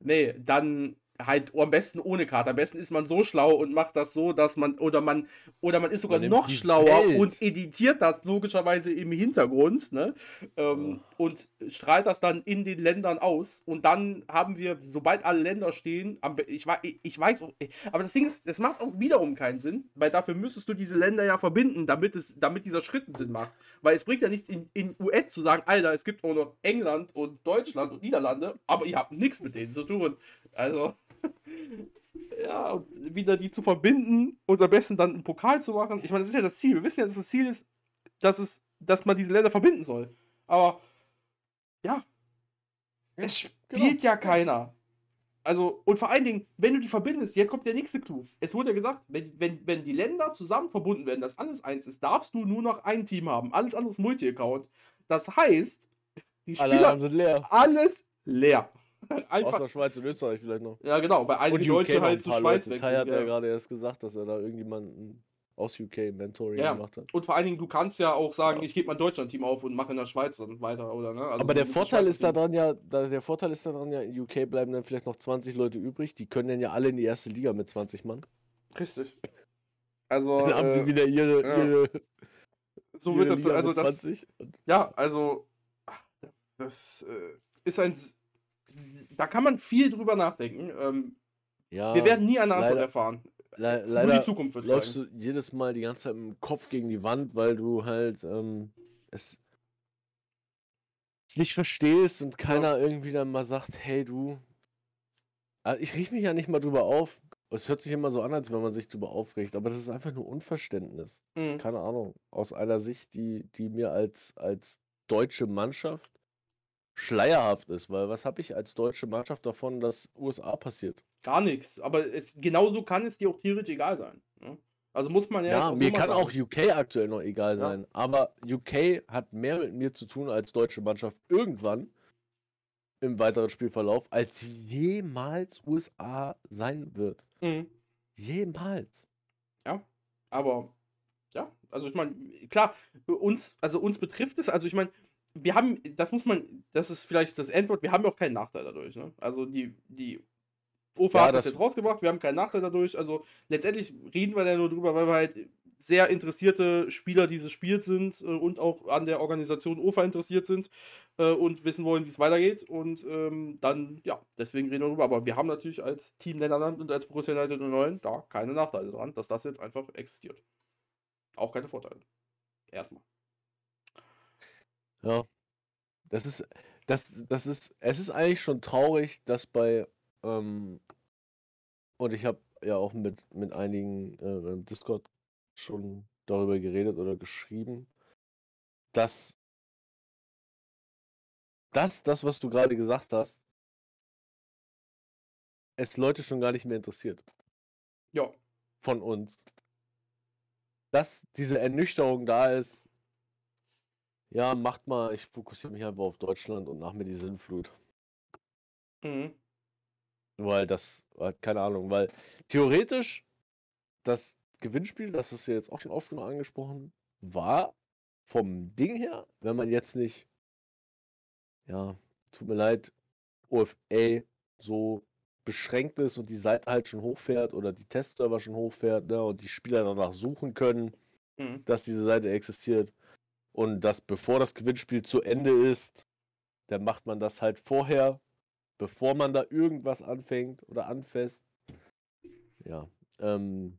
Nee, dann halt am besten ohne Karte. Am besten ist man so schlau und macht das so, dass man oder man oder man ist sogar man noch schlauer Welt. und editiert das logischerweise im Hintergrund ne? Ähm, oh. und strahlt das dann in den Ländern aus und dann haben wir, sobald alle Länder stehen, ich, ich weiß, aber das Ding ist, das macht auch wiederum keinen Sinn, weil dafür müsstest du diese Länder ja verbinden, damit es, damit dieser Schritt einen Sinn macht, weil es bringt ja nichts in, in US zu sagen, Alter, es gibt auch noch England und Deutschland und Niederlande, aber ihr habt nichts mit denen zu tun. Also *laughs* ja, und wieder die zu verbinden und am besten dann einen Pokal zu machen. Ich meine, das ist ja das Ziel. Wir wissen ja, dass das Ziel ist, dass, es, dass man diese Länder verbinden soll. Aber ja, ja es spielt genau. ja keiner. Also, und vor allen Dingen, wenn du die verbindest, jetzt kommt der nächste Clou. Es wurde ja gesagt, wenn, wenn, wenn die Länder zusammen verbunden werden, dass alles eins ist, darfst du nur noch ein Team haben. Alles andere ist Multi-Account. Das heißt, die Spieler. Leer. Alles leer. *laughs*
Einfach. Außer Schweiz und Österreich vielleicht noch.
Ja, genau, weil einige Deutsche halt zu Schweiz
wechseln. Tai hat ja, ja gerade erst gesagt, dass er da irgendjemanden aus UK Mentoring ja. gemacht hat.
Und vor allen Dingen, du kannst ja auch sagen, ja. ich gebe mein Deutschland-Team auf und mache in der Schweiz dann weiter, oder? Ne?
Also Aber der Vorteil ist daran ja, der Vorteil ist daran ja, in UK bleiben dann vielleicht noch 20 Leute übrig, die können dann ja alle in die erste Liga mit 20 Mann.
Richtig. Also. *laughs*
Dann haben äh, sie wieder ihre, ja. ihre
So ihre wird das, Liga also das. Ja, also. Das äh, ist ein da kann man viel drüber nachdenken. Ähm, ja, wir werden nie eine Antwort leider, erfahren.
Le leider Nur die Zukunft wird läufst zeigen. du jedes Mal die ganze Zeit mit dem Kopf gegen die Wand, weil du halt ähm, es nicht verstehst und keiner ja. irgendwie dann mal sagt, hey du, also ich riech mich ja nicht mal drüber auf. Es hört sich immer so an, als wenn man sich drüber aufregt, aber das ist einfach nur Unverständnis. Mhm. Keine Ahnung. Aus einer Sicht, die, die mir als, als deutsche Mannschaft schleierhaft ist, weil was habe ich als deutsche Mannschaft davon, dass USA passiert?
Gar nichts. Aber es, genauso kann es dir auch theoretisch egal sein. Ne? Also muss man ja.
Ja, mir kann sagen. auch UK aktuell noch egal sein. Ja. Aber UK hat mehr mit mir zu tun als deutsche Mannschaft irgendwann im weiteren Spielverlauf, als jemals USA sein wird. Mhm. Jemals.
Ja, aber ja, also ich meine, klar, uns, also uns betrifft es, also ich meine, wir haben, das muss man, das ist vielleicht das Endwort, wir haben ja auch keinen Nachteil dadurch. Ne? Also die, die UFA ja, hat das, das jetzt rausgebracht, wir haben keinen Nachteil dadurch. Also letztendlich reden wir da nur drüber, weil wir halt sehr interessierte Spieler dieses Spiels sind äh, und auch an der Organisation UFA interessiert sind äh, und wissen wollen, wie es weitergeht. Und ähm, dann, ja, deswegen reden wir darüber. Aber wir haben natürlich als Team Länderland und als Borussia United 09 da keine Nachteile dran, dass das jetzt einfach existiert. Auch keine Vorteile. Erstmal.
Ja. Das ist, das, das ist, es ist eigentlich schon traurig, dass bei, ähm, und ich habe ja auch mit, mit einigen äh, im Discord schon darüber geredet oder geschrieben, dass das, das, was du gerade gesagt hast, es Leute schon gar nicht mehr interessiert.
Ja.
Von uns. Dass diese Ernüchterung da ist, ja, macht mal, ich fokussiere mich einfach auf Deutschland und nach mir die Sinnflut.
Mhm.
Weil das, äh, keine Ahnung, weil theoretisch das Gewinnspiel, das ist ja jetzt auch schon oft genug angesprochen, war vom Ding her, wenn man jetzt nicht, ja, tut mir leid, OFA so beschränkt ist und die Seite halt schon hochfährt oder die Testserver schon hochfährt ne, und die Spieler danach suchen können,
Mhm.
dass diese Seite existiert und dass bevor das Gewinnspiel zu Ende ist, dann macht man das halt vorher, bevor man da irgendwas anfängt oder anfasst. Ja, ähm,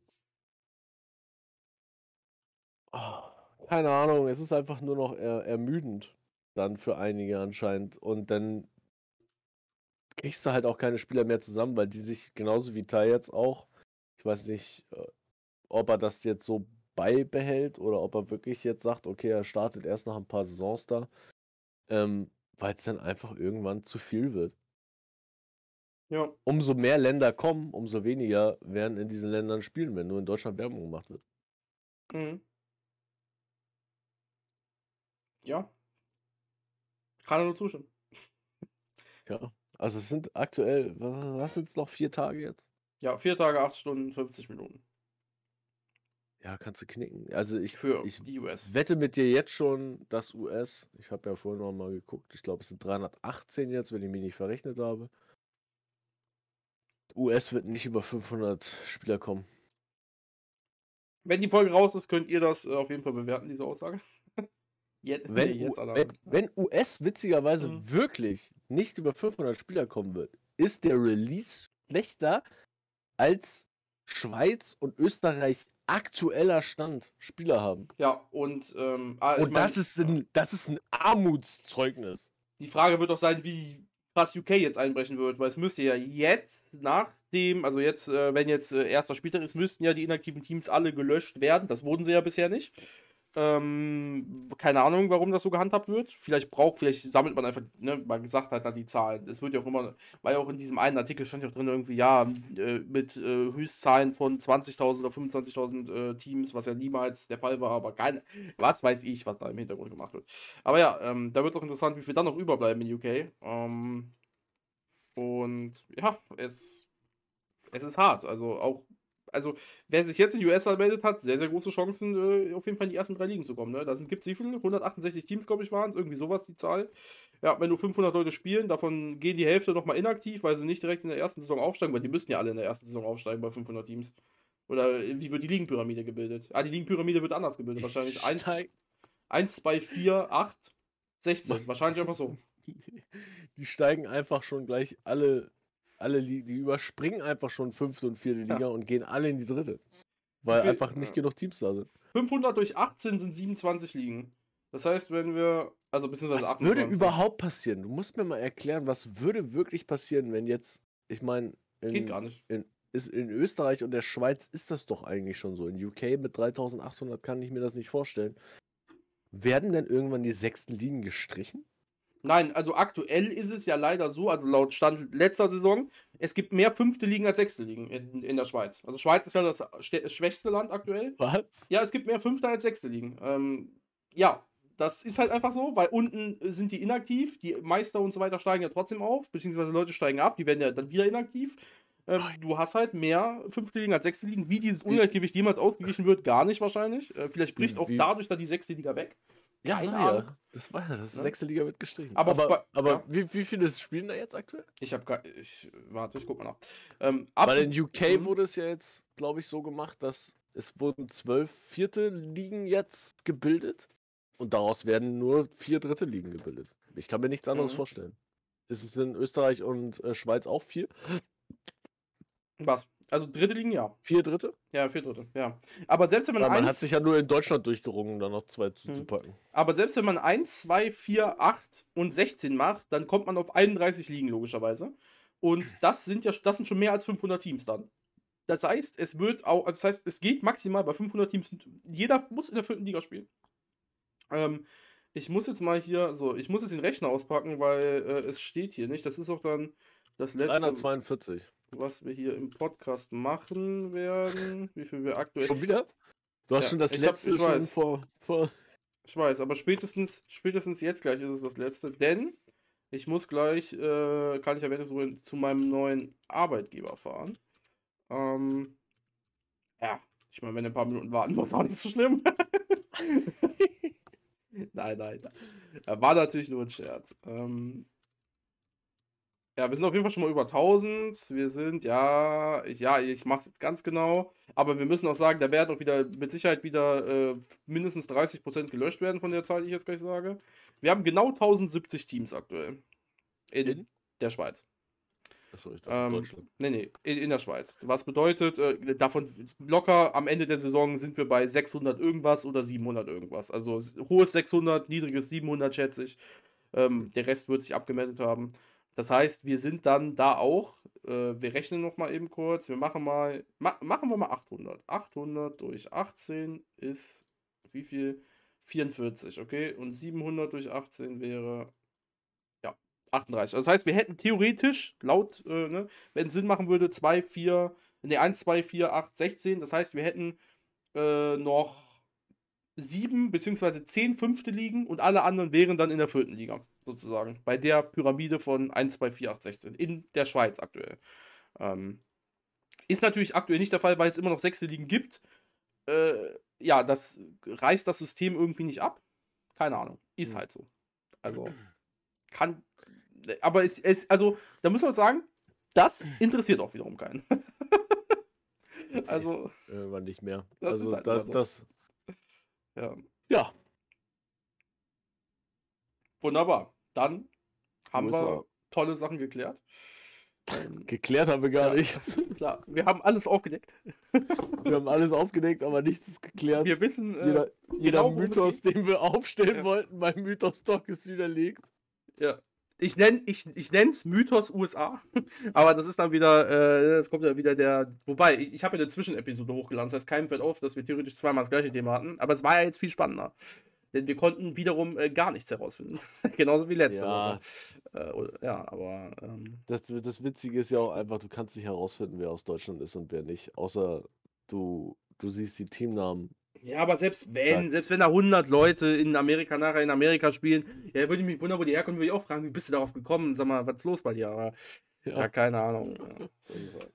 keine Ahnung, es ist einfach nur noch er ermüdend dann für einige anscheinend und dann kriegst du halt auch keine Spieler mehr zusammen, weil die sich genauso wie Tai jetzt auch, ich weiß nicht, äh, ob er das jetzt so beibehält oder ob er wirklich jetzt sagt, okay, er startet erst nach ein paar Saisons da, ähm, weil es dann einfach irgendwann zu viel wird.
Ja.
Umso mehr Länder kommen, umso weniger werden in diesen Ländern spielen, wenn nur in Deutschland Werbung gemacht wird.
Mhm. Ja. Kann er nur zustimmen.
Ja, also es sind aktuell, was, was sind es noch, vier Tage jetzt?
Ja, vier Tage, acht Stunden, 50 Minuten.
Ja, kannst du knicken. Also ich,
Für
ich
US.
wette mit dir jetzt schon, dass US, ich habe ja vorhin noch mal geguckt, ich glaube es sind 318 jetzt, wenn ich mich nicht verrechnet habe. US wird nicht über 500 Spieler kommen.
Wenn die Folge raus ist, könnt ihr das äh, auf jeden Fall bewerten, diese Aussage. *laughs* Jetzt,
Wenn,
jetzt
wenn, wenn US witzigerweise
Mhm.
wirklich nicht über 500 Spieler kommen wird, ist der Release schlechter als Schweiz und Österreich aktueller Stand Spieler haben.
Ja, und, ähm, ah, ich
Und
mein,
das ist ein, das ist ein Armutszeugnis.
die Frage wird doch sein, wie krass UK jetzt einbrechen wird, weil es müsste ja jetzt nach dem, also jetzt, äh, wenn jetzt äh, erster Spieltag ist, müssten ja die inaktiven Teams alle gelöscht werden. Das wurden sie ja bisher nicht. Ähm, keine Ahnung, warum das so gehandhabt wird. Vielleicht braucht, vielleicht sammelt man einfach, ne, man gesagt hat, dann die Zahlen. Es wird ja auch immer, weil auch in diesem einen Artikel stand ja auch drin irgendwie, ja, äh, mit äh, Höchstzahlen von 20.000 oder 25.000 äh, Teams, was ja niemals der Fall war, aber keine, was weiß ich, was da im Hintergrund gemacht wird. Aber ja, ähm, da wird doch interessant, wie viel dann noch überbleiben in UK. Ähm, und ja, es, es ist hart. Also auch, also wer sich jetzt in US anmeldet, hat sehr, sehr große Chancen, äh, auf jeden Fall in die ersten drei Ligen zu kommen. Ne? Da gibt es wie viele? 168 Teams, glaube ich, waren es. Irgendwie sowas, die Zahl. Ja, wenn nur 500 Leute spielen, davon gehen die Hälfte nochmal inaktiv, weil sie nicht direkt in der ersten Saison aufsteigen, weil die müssen ja alle in der ersten Saison aufsteigen bei 500 Teams. Oder äh, wie wird die Ligenpyramide gebildet? Ah, die Ligenpyramide wird anders gebildet, wahrscheinlich. 1,
Steig-
1 2, 4, 8, 16. Wahrscheinlich einfach so. *laughs*
Die steigen einfach schon gleich alle, alle Ligen, die überspringen einfach schon fünfte und vierte
Ja.
Liga und gehen alle in die dritte. Weil
viel-
einfach nicht
ja.
genug Teams da sind.
500 durch 18 sind 27 Ligen. Das heißt, wenn wir, also beziehungsweise
Was
28.
würde überhaupt passieren? Du musst mir mal erklären, was würde wirklich passieren, wenn jetzt, ich meine,
Geht
in,
gar nicht.
ist in Österreich und der Schweiz ist das doch eigentlich schon so. In UK mit 3800 kann ich mir das nicht vorstellen. Werden denn irgendwann die sechsten Ligen gestrichen?
Nein, also aktuell ist es ja leider so, also laut Stand letzter Saison, es gibt mehr fünfte Ligen als sechste Ligen in, in der Schweiz. Also Schweiz ist ja das ste- schwächste Land aktuell.
Was?
Ja, es gibt mehr fünfte als sechste Ligen. Ähm, ja, das ist halt einfach so, weil unten sind die inaktiv, die Meister und so weiter steigen ja trotzdem auf, beziehungsweise Leute steigen ab, die werden ja dann wieder inaktiv. Ähm, du hast halt mehr fünfte Ligen als sechste Ligen. Wie dieses Ungleichgewicht jemals ausgeglichen wird, gar nicht wahrscheinlich. Äh, vielleicht bricht auch dadurch dann die sechste Liga weg.
Ja,
Keine Ahnung.
ja. Das war ja, das
Ne?
sechste Liga wird gestrichen.
Aber
Aber,
bei-
aber,
ja.
wie, wie viele spielen da jetzt aktuell?
Ich habe gar. Ich, warte, ich guck mal nach. Ähm, ab,
Weil in UK
Mhm.
wurde es ja jetzt, glaube ich, so gemacht, dass es wurden zwölf vierte Ligen jetzt gebildet und daraus werden nur vier dritte Ligen gebildet. Ich kann mir nichts anderes
Mhm.
vorstellen. Ist es in Österreich und äh, Schweiz auch vier?
Was? Also dritte Ligen, ja.
Vier dritte?
Ja, vier dritte, ja. Aber selbst wenn man,
Ja, man hat
eins,
sich ja nur in Deutschland durchgerungen, da noch zwei
Mhm.
zuzupacken.
aber selbst wenn man 1, 2, 4, 8 und 16 macht, dann kommt man auf 31 Ligen, logischerweise. Und das sind ja das sind schon mehr als 500 Teams dann. Das heißt, es wird auch, das heißt, es geht maximal bei 500 Teams, jeder muss in der vierten Liga spielen. Ähm, Ich muss jetzt mal hier, so, ich muss jetzt den Rechner auspacken, weil äh, es steht hier nicht. Das ist auch dann das letzte,
342.
was wir hier im Podcast machen werden. Wie viel wir aktuell.
Schon wieder? Du hast
Ja,
schon das
ich hab-
letzte
ich
schon
weiß.
vor, vor.
Ich weiß, aber spätestens, spätestens jetzt gleich ist es das letzte, denn ich muss gleich, äh, kann ich ja wenigstens zu meinem neuen Arbeitgeber fahren. Ähm, ja, ich meine, wenn du ein paar Minuten warten *laughs* muss, auch nicht so schlimm. *laughs* nein, nein, nein. Äh, War natürlich nur ein Scherz. Ähm, ja, wir sind auf jeden Fall schon mal über 1000. Wir sind, ja, ich, ja, ich mache es jetzt ganz genau. Aber wir müssen auch sagen, da werden auch wieder mit Sicherheit wieder äh, mindestens 30% gelöscht werden von der Zahl, die ich jetzt gleich sage. Wir haben genau 1070 Teams aktuell. In,
In?
der Schweiz.
Achso, ich dachte
Ähm,
Deutschland.
Nee, nee, in, in der Schweiz. Was bedeutet, äh, davon locker am Ende der Saison sind wir bei 600 irgendwas oder 700 irgendwas. Also hohes 600, niedriges 700 schätze ich. Ähm, der Rest wird sich abgemeldet haben. Das heißt, wir sind dann da auch. Äh, wir rechnen noch mal eben kurz. Wir machen mal, ma machen wir mal 800. 800 durch 18 ist wie viel? 44, okay? Und 700 durch 18 wäre ja 38. Das heißt, wir hätten theoretisch laut, äh, ne, wenn Sinn machen würde, 2, 4, ne, 1, 2, 4, 8, 16. Das heißt, wir hätten äh, noch 7 bzw. 10 fünfte Ligen und alle anderen wären dann in der vierten Liga, sozusagen. Bei der Pyramide von 1, 2, 4, 8, 16. In der Schweiz aktuell. Ähm, ist natürlich aktuell nicht der Fall, weil es immer noch sechste Ligen gibt. Äh, ja, das reißt das System irgendwie nicht ab. Keine Ahnung. Ist
Hm.
halt so. Also, *clears throat* kann. Aber es, es, also, da muss man sagen, das *clears throat* interessiert auch wiederum keinen. *laughs* also,
Irgendwann nicht mehr.
Das
also
ist halt
das,
so.
das,
ja,
ja,
wunderbar. Dann haben
USA.
wir tolle Sachen geklärt. Ähm, *laughs*
geklärt haben wir gar
Ja.
nichts.
klar, wir haben alles aufgedeckt.
Wir haben alles aufgedeckt, aber nichts ist geklärt.
Wir wissen, äh,
jeder jeder
genau,
Mythos, den wir aufstellen
Ja.
wollten, beim Mythos Talk ist widerlegt.
Ja. Ich nenne ich, ich nenn's Mythos USA, *laughs* aber das ist dann wieder, äh, das kommt ja wieder der, wobei, ich, ich habe ja eine Zwischenepisode hochgeladen, das heißt, keinem fällt auf, dass wir theoretisch zweimal das gleiche Thema hatten, aber es war ja jetzt viel spannender, denn wir konnten wiederum äh, gar nichts herausfinden, *laughs* genauso wie letzte
Ja.
Woche. Äh, oder- ja, aber, ähm,
Das, das Witzige ist ja auch einfach, du kannst nicht herausfinden, wer aus Deutschland ist und wer nicht. Außer du, du siehst die Teamnamen.
Ja, aber selbst wenn,
Sag.
selbst wenn da 100 Leute in Amerika nachher in Amerika spielen, ja, würde ich mich wundern, wo die herkommen, würde ich auch fragen, wie bist du darauf gekommen, sag mal, was ist los bei dir, aber, ja,
Ja.
keine Ahnung, ja, so ist es halt.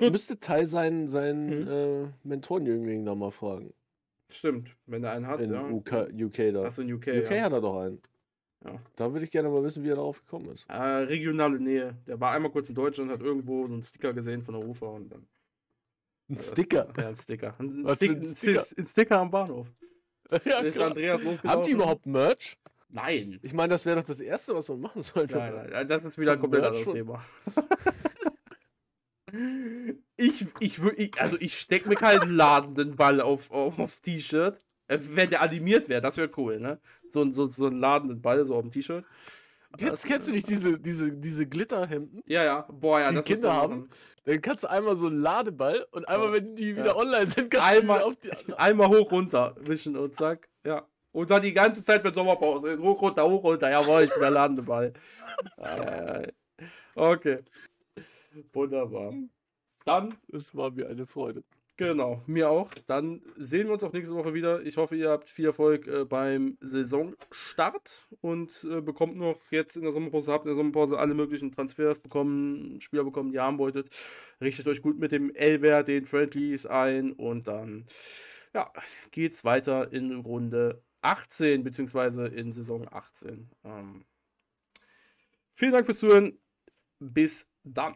Er müsste Teil seinen, seinen
Mhm.
äh, Mentorenjüngling da mal fragen.
Stimmt, wenn der einen hat,
In
ja.
UK, UK da.
Achso, in UK,
UK
ja.
hat er doch einen.
Ja.
Da würde ich gerne mal wissen, wie er darauf gekommen ist.
Äh, regionale Nähe. Der war einmal kurz in Deutschland, hat irgendwo so einen Sticker gesehen von der UFA und dann.
Ein Sticker.
Ja, ein Sticker. Ein,
Was
Stick,
ein Sticker?
Ein Sticker am Bahnhof. *laughs*
Ja,
ist
klar.
Andreas losgelaufen.
Haben die überhaupt Merch?
Nein.
Ich meine, das wäre doch das Erste, was man machen sollte.
Nein, nein, das ist wieder ein komplett anderes. Thema. *laughs* ich, ich, ich, also ich steck mir keinen ladenden Ball auf, auf, aufs T-Shirt. Äh, Wenn der animiert wäre, das wäre cool, ne? So, so, so einen ladenden Ball so auf dem T-Shirt.
Jetzt
Das-
kennst du nicht diese, diese, diese Glitterhemden?
Ja, ja. Boah, ja,
Die
das
Kinder haben? Dann kannst du einmal so einen Ladeball und einmal,
Ja.
wenn die wieder
Ja.
online sind, kannst
Einmal-
du auf die
Einmal hoch, runter, wischen und zack. Ja. Und dann die ganze Zeit für Sommerpause. Hoch, runter, hoch, runter. Jawohl, ich bin der ladende Ball. Äh, *laughs* okay. Wunderbar. Dann,
Es war mir eine Freude.
Genau, mir auch. Dann sehen wir uns auch nächste Woche wieder. Ich hoffe, ihr habt viel Erfolg äh, beim Saisonstart und äh, bekommt noch jetzt in der Sommerpause, habt in der Sommerpause alle möglichen Transfers bekommen, Spieler bekommen, die ihr haben wolltet. Richtet euch gut mit dem L-Wert, den Friendlies ein und dann ja, geht's weiter in Runde 18, beziehungsweise in Saison 18. Ähm, vielen Dank fürs Zuhören. Bis dann.